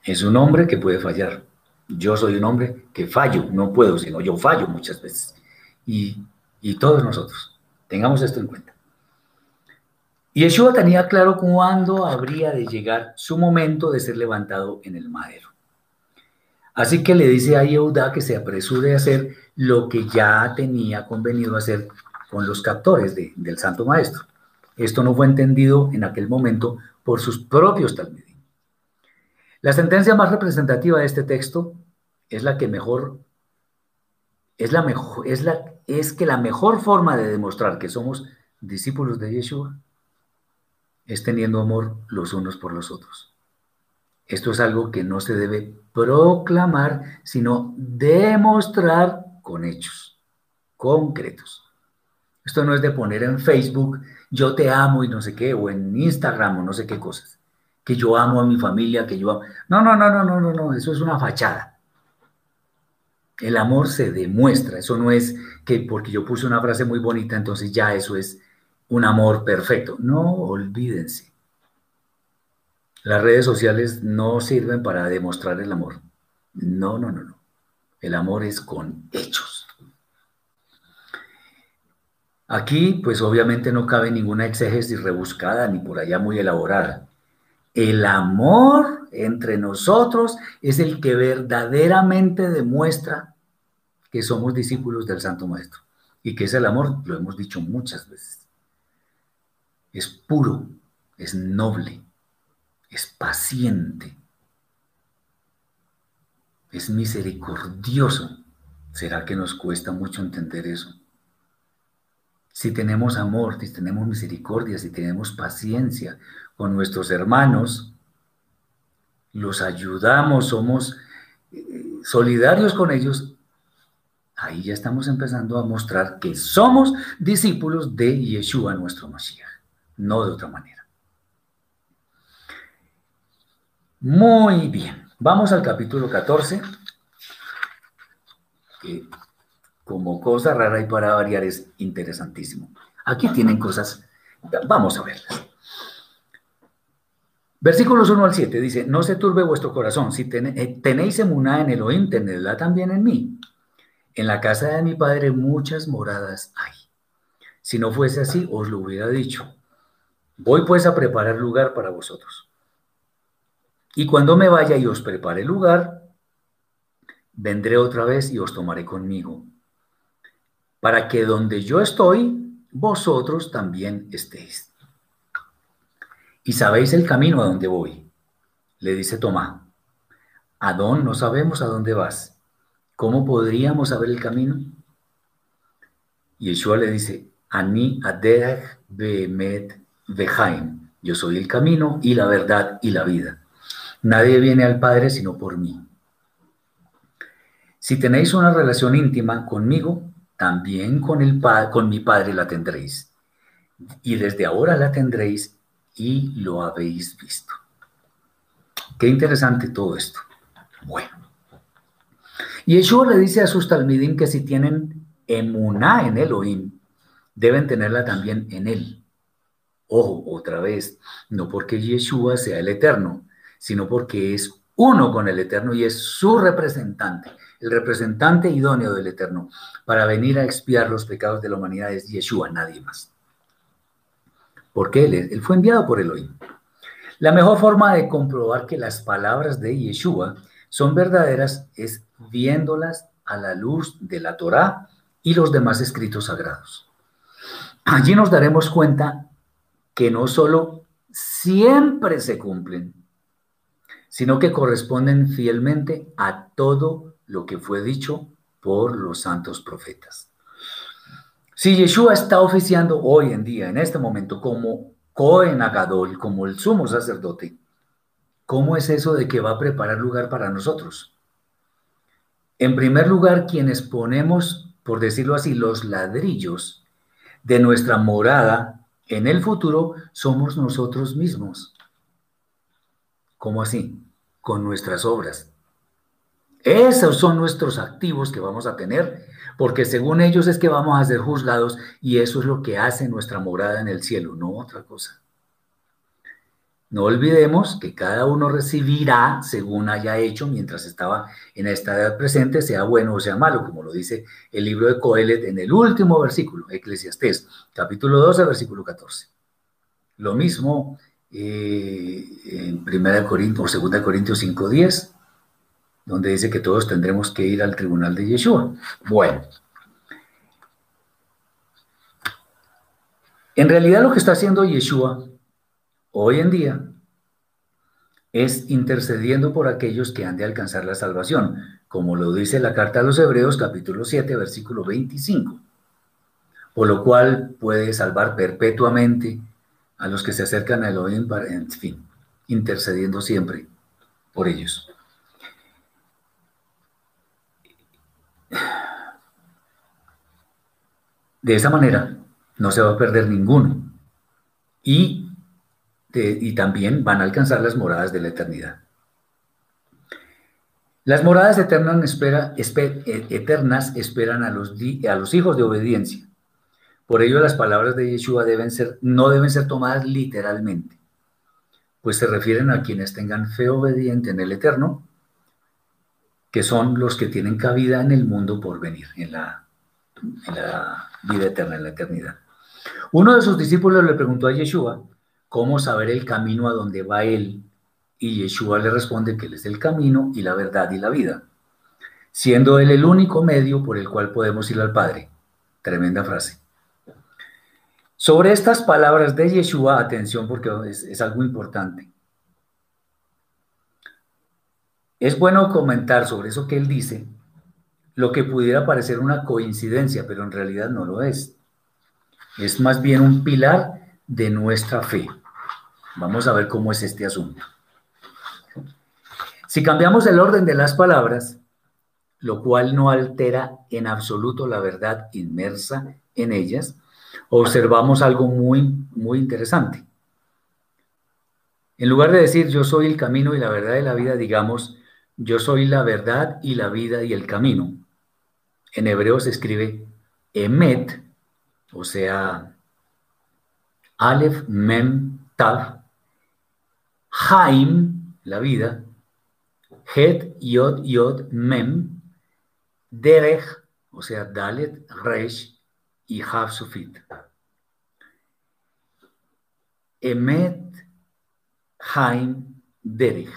Speaker 1: Es un hombre que puede fallar. Yo soy un hombre que fallo, no puedo, sino yo fallo muchas veces. Y, todos nosotros, tengamos esto en cuenta. Y Yeshua tenía claro cuándo habría de llegar su momento de ser levantado en el madero. Así que le dice a Yehuda que se apresure a hacer lo que ya tenía convenido hacer con los captores del Santo Maestro. Esto no fue entendido en aquel momento por sus propios talmidim. La sentencia más representativa de este texto es la que mejor es la mejor es la es que la mejor forma de demostrar que somos discípulos de Yeshua es teniendo amor los unos por los otros. Esto es algo que no se debe proclamar, sino demostrar con hechos concretos. Esto no es de poner en Facebook, yo te amo y no sé qué, o en Instagram o no sé qué cosas que yo amo a mi familia, que yo amo. No, no, no, no, no, no, no, eso es una fachada. El amor se demuestra, eso no es que porque yo puse una frase muy bonita, entonces ya eso es un amor perfecto. No, olvídense. Las redes sociales no sirven para demostrar el amor. No, no, no, no. El amor es con hechos. Aquí, pues obviamente no cabe ninguna exégesis rebuscada ni por allá muy elaborada. El amor entre nosotros es el que verdaderamente demuestra que somos discípulos del Santo Maestro. Y que es el amor, lo hemos dicho muchas veces. Es puro, es noble, es paciente, es misericordioso. ¿Será que nos cuesta mucho entender eso? Si tenemos amor, si tenemos misericordia, si tenemos paciencia con nuestros hermanos, los ayudamos, somos eh, solidarios con ellos, ahí ya estamos empezando a mostrar que somos discípulos de Yeshua, nuestro Mashiach, no de otra manera. Muy bien, vamos al capítulo 14, que como cosa rara y para variar es interesantísimo. Aquí tienen cosas, vamos a verlas. Versículos 1 al 7 dice, no se turbe vuestro corazón, si eh, tenéis emuná en Elohim, tenedla también en mí. En la casa de mi padre muchas moradas hay. Si no fuese así, os lo hubiera dicho. Voy pues a preparar lugar para vosotros. Y cuando me vaya y os prepare lugar, vendré otra vez y os tomaré conmigo, para que donde yo estoy, vosotros también estéis. Y sabéis el camino a donde voy, le dice Tomás. Adón, no sabemos a dónde vas. ¿Cómo podríamos saber el camino? Y Yeshua le dice, Ani Aderech Behemet Vehaim. Yo soy el camino y la verdad y la vida. Nadie viene al Padre sino por mí. Si tenéis una relación íntima conmigo, también con, el, con mi Padre la tendréis. Y desde ahora la tendréis y lo habéis visto. Qué interesante todo esto. Bueno. Yeshua le dice a sus talmidim que si tienen emuná en Elohim, deben tenerla también en él. Ojo, otra vez, no porque Yeshua sea el eterno, sino porque es uno con el eterno y es su representante, el representante idóneo del eterno, para venir a expiar los pecados de la humanidad es Yeshua, nadie más. Porque él, él fue enviado por Elohim. La mejor forma de comprobar que las palabras de Yeshua son verdaderas es viéndolas a la luz de la Torá y los demás escritos sagrados. Allí nos daremos cuenta que no solo siempre se cumplen, sino que corresponden fielmente a todo lo que fue dicho por los santos profetas. Si Yeshua está oficiando hoy en día, en este momento, como Cohen Agadol, como el sumo sacerdote, ¿Cómo es eso de que va a preparar lugar para nosotros? En primer lugar, quienes ponemos, por decirlo así, los ladrillos de nuestra morada en el futuro somos nosotros mismos. ¿Cómo así? Con nuestras obras. Esos son nuestros activos que vamos a tener, porque según ellos es que vamos a ser juzgados y eso es lo que hace nuestra morada en el cielo, no otra cosa. No olvidemos que cada uno recibirá según haya hecho mientras estaba en esta edad presente, sea bueno o sea malo, como lo dice el libro de Coelet en el último versículo, Eclesiastés, capítulo 12, versículo 14. Lo mismo eh, en 1 Corintios o 2 Corintios 5, 10, donde dice que todos tendremos que ir al tribunal de Yeshua. Bueno, en realidad lo que está haciendo Yeshua hoy en día es intercediendo por aquellos que han de alcanzar la salvación, como lo dice la carta a los Hebreos capítulo 7, versículo 25, por lo cual puede salvar perpetuamente a los que se acercan a Elohim, en fin, intercediendo siempre por ellos. De esa manera no se va a perder ninguno. Y y también van a alcanzar las moradas de la eternidad. Las moradas eternas, espera, e, eternas esperan a los, a los hijos de obediencia. Por ello las palabras de Yeshua deben ser, no deben ser tomadas literalmente, pues se refieren a quienes tengan fe obediente en el eterno, que son los que tienen cabida en el mundo por venir, en la, en la vida eterna, en la eternidad. Uno de sus discípulos le preguntó a Yeshua ¿Cómo saber el camino a donde va Él? Y Yeshua le responde que Él es el camino y la verdad y la vida, siendo Él el único medio por el cual podemos ir al Padre. Tremenda frase. Sobre estas palabras de Yeshua, atención porque es, es algo importante. Es bueno comentar sobre eso que él dice, lo que pudiera parecer una coincidencia, pero en realidad no lo es. Es más bien un pilar de nuestra fe. Vamos a ver cómo es este asunto. Si cambiamos el orden de las palabras, lo cual no altera en absoluto la verdad inmersa en ellas, observamos algo muy, muy interesante. En lugar de decir yo soy el camino y la verdad de la vida, digamos yo soy la verdad y la vida y el camino. En hebreo se escribe Emet, o sea, Aleph, Mem, Tav, Haim, la vida, Het, Yod, Yod, Mem, Derech, o sea, Dalet, Resh y Hav Sufit. Emet, Haim, Derech.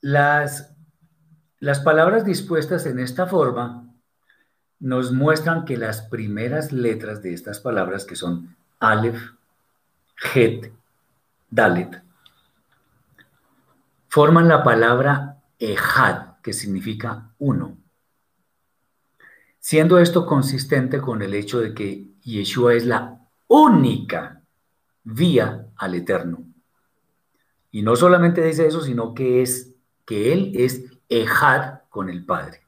Speaker 1: Las, las palabras dispuestas en esta forma nos muestran que las primeras letras de estas palabras, que son Aleph, Het, Dalet, forman la palabra Ejad, que significa uno. Siendo esto consistente con el hecho de que Yeshua es la única vía al Eterno. Y no solamente dice eso, sino que es que Él es Ejad con el Padre.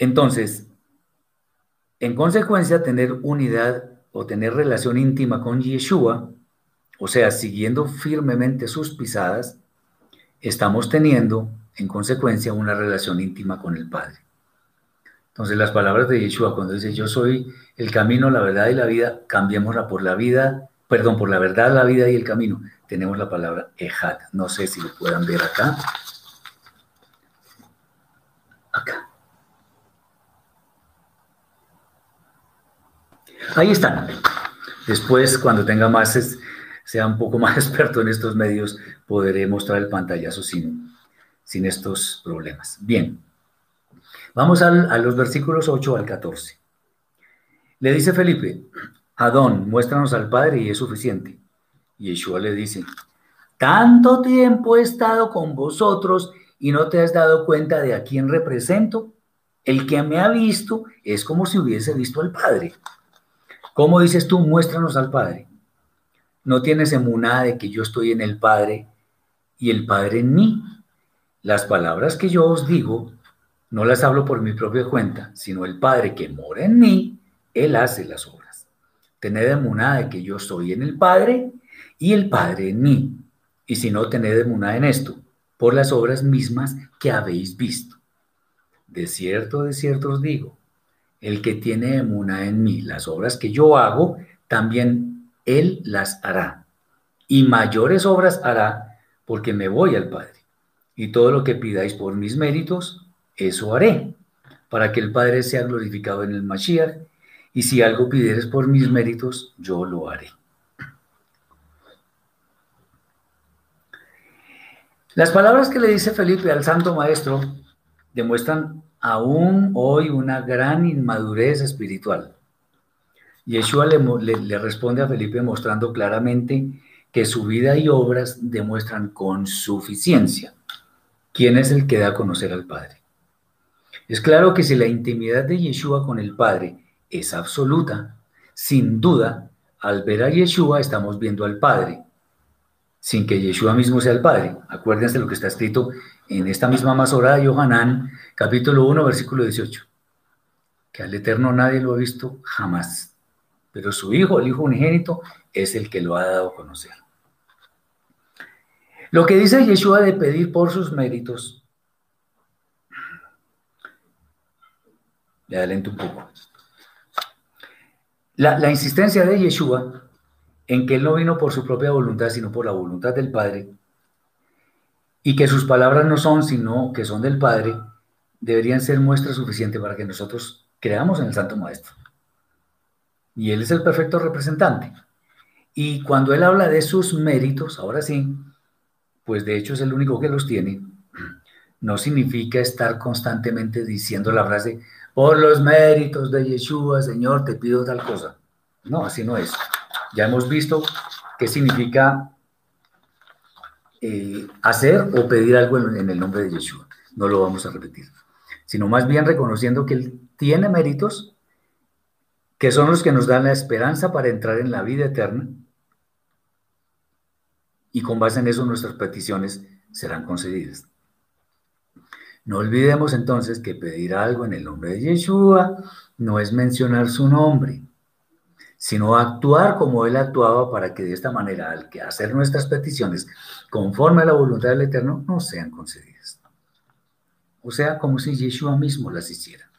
Speaker 1: Entonces, en consecuencia, tener unidad o tener relación íntima con Yeshua, o sea, siguiendo firmemente sus pisadas, estamos teniendo, en consecuencia, una relación íntima con el Padre. Entonces, las palabras de Yeshua, cuando dice yo soy el camino, la verdad y la vida, cambiémosla por la vida, perdón, por la verdad, la vida y el camino. Tenemos la palabra Ejad. No sé si lo puedan ver acá. Acá. Ahí están. Después, cuando tenga más, sea un poco más experto en estos medios, podré mostrar el pantallazo sin, sin estos problemas. Bien, vamos a los versículos 8 al 14. Le dice Felipe, Adón, muéstranos al Padre y es suficiente. Y Yeshua le dice, tanto tiempo he estado con vosotros y no te has dado cuenta de a quién represento. El que me ha visto es como si hubiese visto al Padre. ¿Cómo dices tú, muéstranos al Padre? No tienes emunada de que yo estoy en el Padre y el Padre en mí. Las palabras que yo os digo no las hablo por mi propia cuenta, sino el Padre que mora en mí, Él hace las obras. Tened emunada de que yo estoy en el Padre y el Padre en mí. Y si no, tened emunada en esto, por las obras mismas que habéis visto. De cierto, de cierto os digo, el que tiene emuna en mí, las obras que yo hago, también él las hará. Y mayores obras hará porque me voy al Padre. Y todo lo que pidáis por mis méritos, eso haré, para que el Padre sea glorificado en el Mashiach. Y si algo pidieres por mis méritos, yo lo haré. Las palabras que le dice Felipe al Santo Maestro demuestran aún hoy una gran inmadurez espiritual. Yeshua le, le, responde a Felipe mostrando claramente que su vida y obras demuestran con suficiencia quién es el que da a conocer al Padre. Es claro que si la intimidad de Yeshua con el Padre es absoluta, sin duda, al ver a Yeshua estamos viendo al Padre, sin que Yeshua mismo sea el Padre. Acuérdense lo que está escrito en esta misma Masorá de Yohanan, capítulo 1, versículo 18, que al Eterno nadie lo ha visto jamás, pero su Hijo, el Hijo unigénito, es el que lo ha dado a conocer. Lo que dice Yeshua de pedir por sus méritos, le adelento un poco. La, la insistencia de Yeshua en que Él no vino por su propia voluntad, sino por la voluntad del Padre, y que sus palabras no son sino que son del Padre, deberían ser muestra suficiente para que nosotros creamos en el Santo Maestro. Y Él es el perfecto representante. Y cuando Él habla de sus méritos, ahora sí, pues de hecho es el único que los tiene, no significa estar constantemente diciendo la frase, por los méritos de Yeshua, Señor, te pido tal cosa. No, así no es. Ya hemos visto qué significa eh, hacer o pedir algo en, el nombre de Yeshua. No lo vamos a repetir, sino más bien reconociendo que Él tiene méritos que son los que nos dan la esperanza para entrar en la vida eterna y con base en eso nuestras peticiones serán concedidas. No olvidemos entonces que pedir algo en el nombre de Yeshua no es mencionar su nombre, sino actuar como Él actuaba para que de esta manera, al que hacer nuestras peticiones conforme a la voluntad del Eterno, no sean concedidas. O sea, como si Yeshua mismo las hiciera.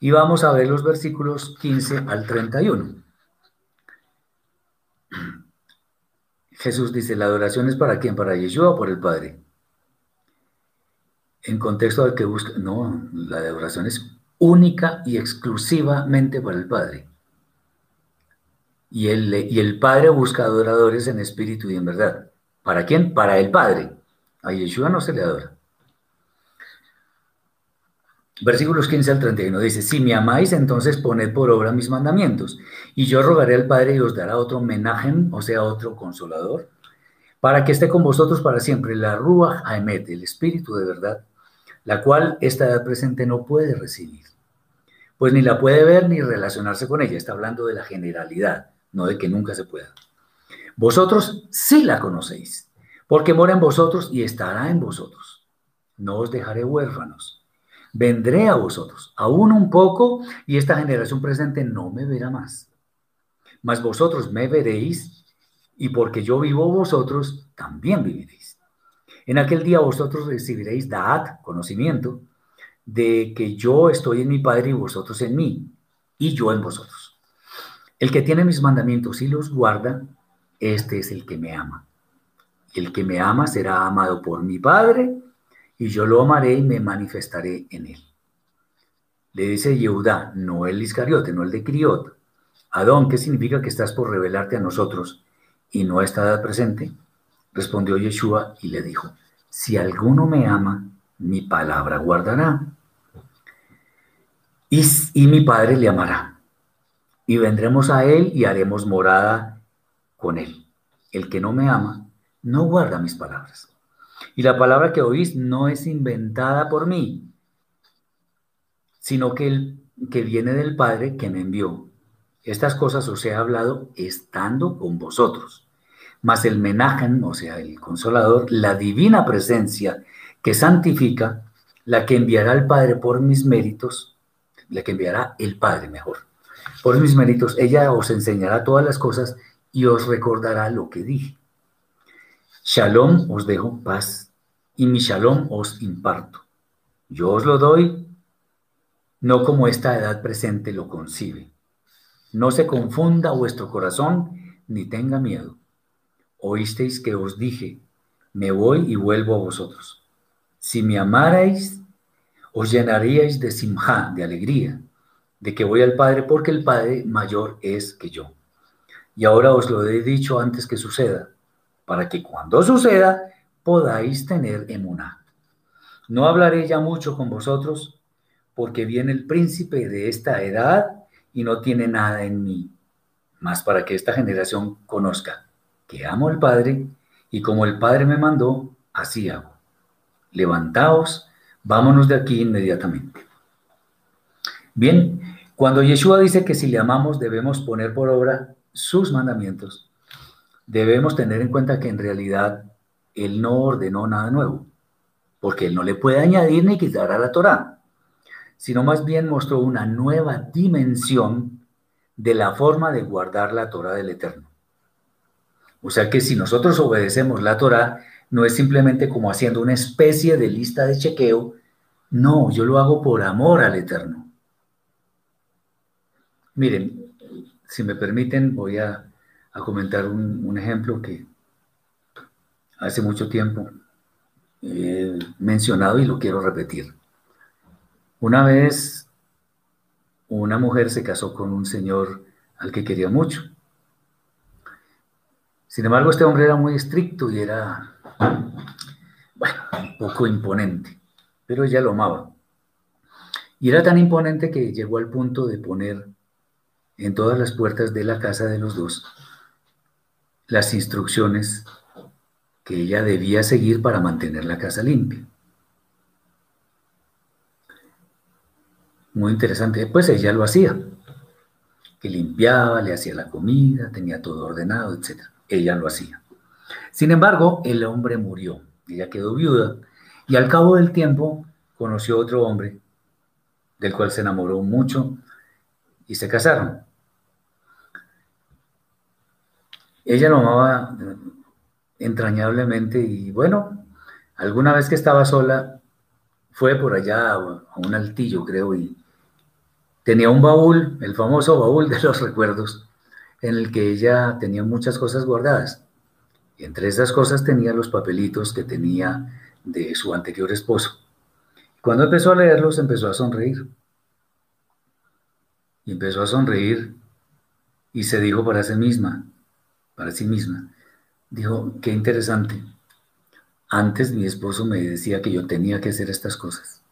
Speaker 1: Y vamos a ver los versículos 15 al 31. Jesús dice, la adoración es para quién, para Yeshua o por el Padre. En contexto al que busca, no, la adoración es única y exclusivamente para el Padre. Y el, Padre busca adoradores en espíritu y en verdad. ¿Para quién? Para el Padre. A Yeshua no se le adora. Versículos 15 al 31 dice, si me amáis, entonces poned por obra mis mandamientos, y yo rogaré al Padre y os dará otro homenaje, o sea, otro consolador, para que esté con vosotros para siempre, la Ruach Haemet, el Espíritu de verdad, la cual esta edad presente no puede recibir, pues ni la puede ver ni relacionarse con ella, está hablando de la generalidad, no de que nunca se pueda. Vosotros sí la conocéis, porque mora en vosotros y estará en vosotros. No os dejaré huérfanos vendré a vosotros, aún un poco, y esta generación presente no me verá más. Mas vosotros me veréis, y porque yo vivo vosotros, también viviréis. En aquel día vosotros recibiréis Daat, conocimiento, de que yo estoy en mi Padre y vosotros en mí, y yo en vosotros. El que tiene mis mandamientos y los guarda, este es el que me ama. El que me ama será amado por mi Padre, y yo lo amaré y me manifestaré en él. Le dice Yehudá, no el Iscariote, no el de Criot. Adón, ¿qué significa que estás por revelarte a nosotros y no está presente? Respondió Yeshua y le dijo, si alguno me ama, mi palabra guardará. Y mi Padre le amará. Y vendremos a él y haremos morada con él. El que no me ama, no guarda mis palabras. Y la palabra que oís no es inventada por mí, sino que, que viene del Padre que me envió. Estas cosas os he hablado estando con vosotros. Mas el menajen, o sea, el consolador, la divina presencia que santifica, la que enviará el Padre por mis méritos, la que enviará el Padre mejor, por mis méritos, ella os enseñará todas las cosas y os recordará lo que dije. Shalom os dejo paz y mi shalom os imparto. Yo os lo doy no como esta edad presente lo concibe. No se confunda vuestro corazón ni tenga miedo. Oísteis que os dije, me voy y vuelvo a vosotros. Si me amarais, os llenaríais de simja, de alegría, de que voy al Padre, porque el Padre mayor es que yo. Y ahora os lo he dicho antes que suceda, para que cuando suceda podáis tener emuná. No hablaré ya mucho con vosotros, porque viene el príncipe de esta edad y no tiene nada en mí, más para que esta generación conozca que amo al Padre y como el Padre me mandó, así hago. Levantaos, vámonos de aquí inmediatamente. Bien, cuando Yeshua dice que si le amamos debemos poner por obra sus mandamientos, debemos tener en cuenta que en realidad Él no ordenó nada nuevo, porque Él no le puede añadir ni quitar a la Torá, sino más bien mostró una nueva dimensión de la forma de guardar la Torá del Eterno. O sea que si nosotros obedecemos la Torá, no es simplemente como haciendo una especie de lista de chequeo, no, yo lo hago por amor al Eterno. Miren, si me permiten, voy a comentar un, ejemplo que hace mucho tiempo he mencionado y lo quiero repetir. Una vez una mujer se casó con un señor al que quería mucho. Sin embargo, este hombre era muy estricto y era, bueno, un poco imponente, pero ella lo amaba. Y era tan imponente que llegó al punto de poner en todas las puertas de la casa de los dos las instrucciones que ella debía seguir para mantener la casa limpia. Muy interesante, pues ella lo hacía, que limpiaba, le hacía la comida, tenía todo ordenado, etc. Ella lo hacía. Sin embargo, el hombre murió, ella quedó viuda y al cabo del tiempo conoció otro hombre del cual se enamoró mucho y se casaron. Ella lo amaba entrañablemente y bueno, alguna vez que estaba sola, fue por allá a un altillo, creo, y tenía un baúl, el famoso baúl de los recuerdos, en el que ella tenía muchas cosas guardadas. Y entre esas cosas tenía los papelitos que tenía de su anterior esposo. Cuando empezó a leerlos, empezó a sonreír. Y empezó a sonreír y se dijo para sí misma, para sí misma. Dijo, qué interesante. Antes mi esposo me decía que yo tenía que hacer estas cosas.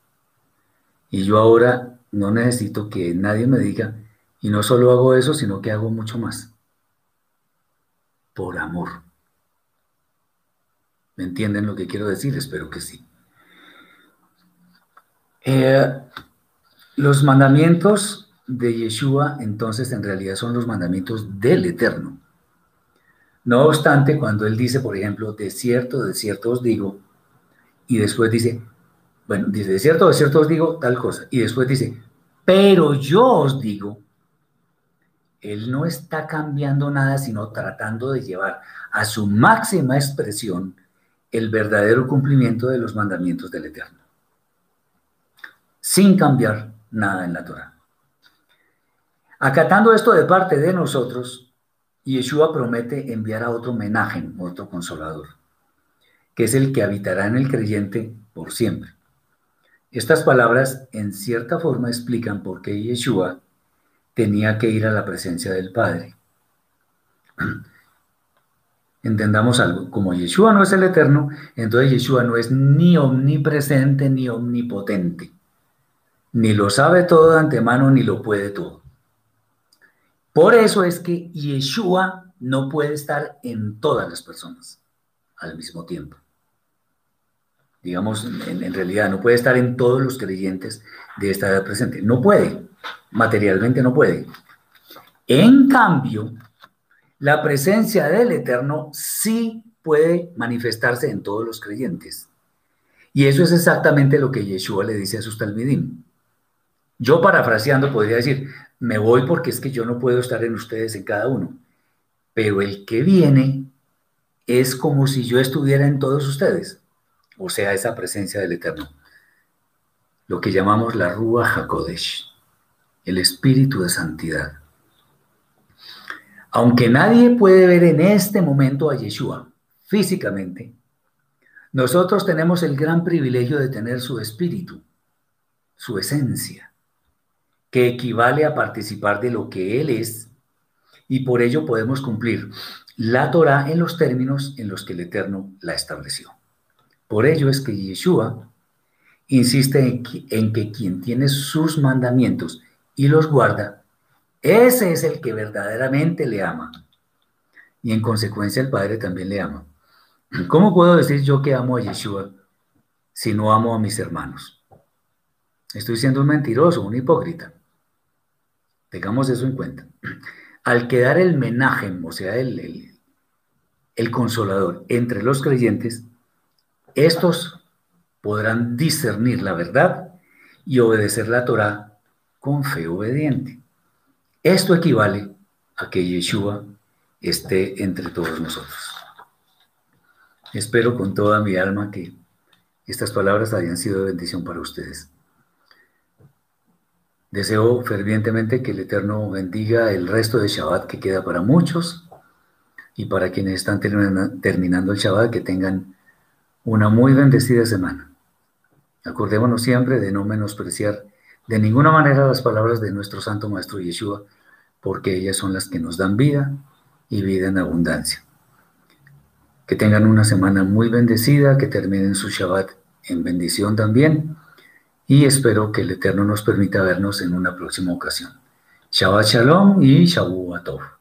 Speaker 1: Y yo ahora no necesito que nadie me diga, y no solo hago eso, sino que hago mucho más. Por amor. ¿Me entienden lo que quiero decir? Espero que sí. Eh, los mandamientos de Yeshua, entonces, en realidad son los mandamientos del Eterno. No obstante, cuando él dice, por ejemplo, de cierto, de cierto os digo, y después dice, bueno, dice, de cierto, de cierto os digo tal cosa, y después dice, pero yo os digo, él no está cambiando nada, sino tratando de llevar a su máxima expresión el verdadero cumplimiento de los mandamientos del Eterno, sin cambiar nada en la Torah. Acatando esto de parte de nosotros, Yeshua promete enviar a otro homenaje, otro consolador, que es el que habitará en el creyente por siempre. Estas palabras en cierta forma explican por qué Yeshua tenía que ir a la presencia del Padre. Entendamos algo, como Yeshua no es el eterno, entonces Yeshua no es ni omnipresente ni omnipotente, ni lo sabe todo de antemano ni lo puede todo. Por eso es que Yeshua no puede estar en todas las personas al mismo tiempo. Digamos, en, realidad no puede estar en todos los creyentes de esta edad presente. No puede, materialmente no puede. En cambio, la presencia del Eterno sí puede manifestarse en todos los creyentes. Y eso es exactamente lo que Yeshua le dice a sus talmidim. Yo parafraseando podría decir, me voy porque es que yo no puedo estar en ustedes en cada uno. Pero el que viene es como si yo estuviera en todos ustedes, o sea, esa presencia del Eterno. Lo que llamamos la Rúa Hakodesh, el espíritu de santidad. Aunque nadie puede ver en este momento a Yeshua físicamente, nosotros tenemos el gran privilegio de tener su espíritu, su esencia que equivale a participar de lo que Él es, y por ello podemos cumplir la Torah en los términos en los que el Eterno la estableció. Por ello es que Yeshua insiste en que, en que quien tiene sus mandamientos y los guarda, ese es el que verdaderamente le ama. Y en consecuencia el Padre también le ama. ¿Cómo puedo decir yo que amo a Yeshua si no amo a mis hermanos? Estoy siendo un mentiroso, un hipócrita. Tengamos eso en cuenta. Al quedar el menaje, o sea, el, el consolador entre los creyentes, estos podrán discernir la verdad y obedecer la Torah con fe obediente. Esto equivale a que Yeshua esté entre todos nosotros. Espero con toda mi alma que estas palabras hayan sido de bendición para ustedes. Deseo fervientemente que el Eterno bendiga el resto de Shabbat que queda para muchos y para quienes están terminando el Shabbat que tengan una muy bendecida semana. Acordémonos siempre de no menospreciar de ninguna manera las palabras de nuestro Santo Maestro Yeshua, porque ellas son las que nos dan vida y vida en abundancia. Que tengan una semana muy bendecida, que terminen su Shabbat en bendición también y espero que el Eterno nos permita vernos en una próxima ocasión. Shabbat Shalom y Shabu Atov.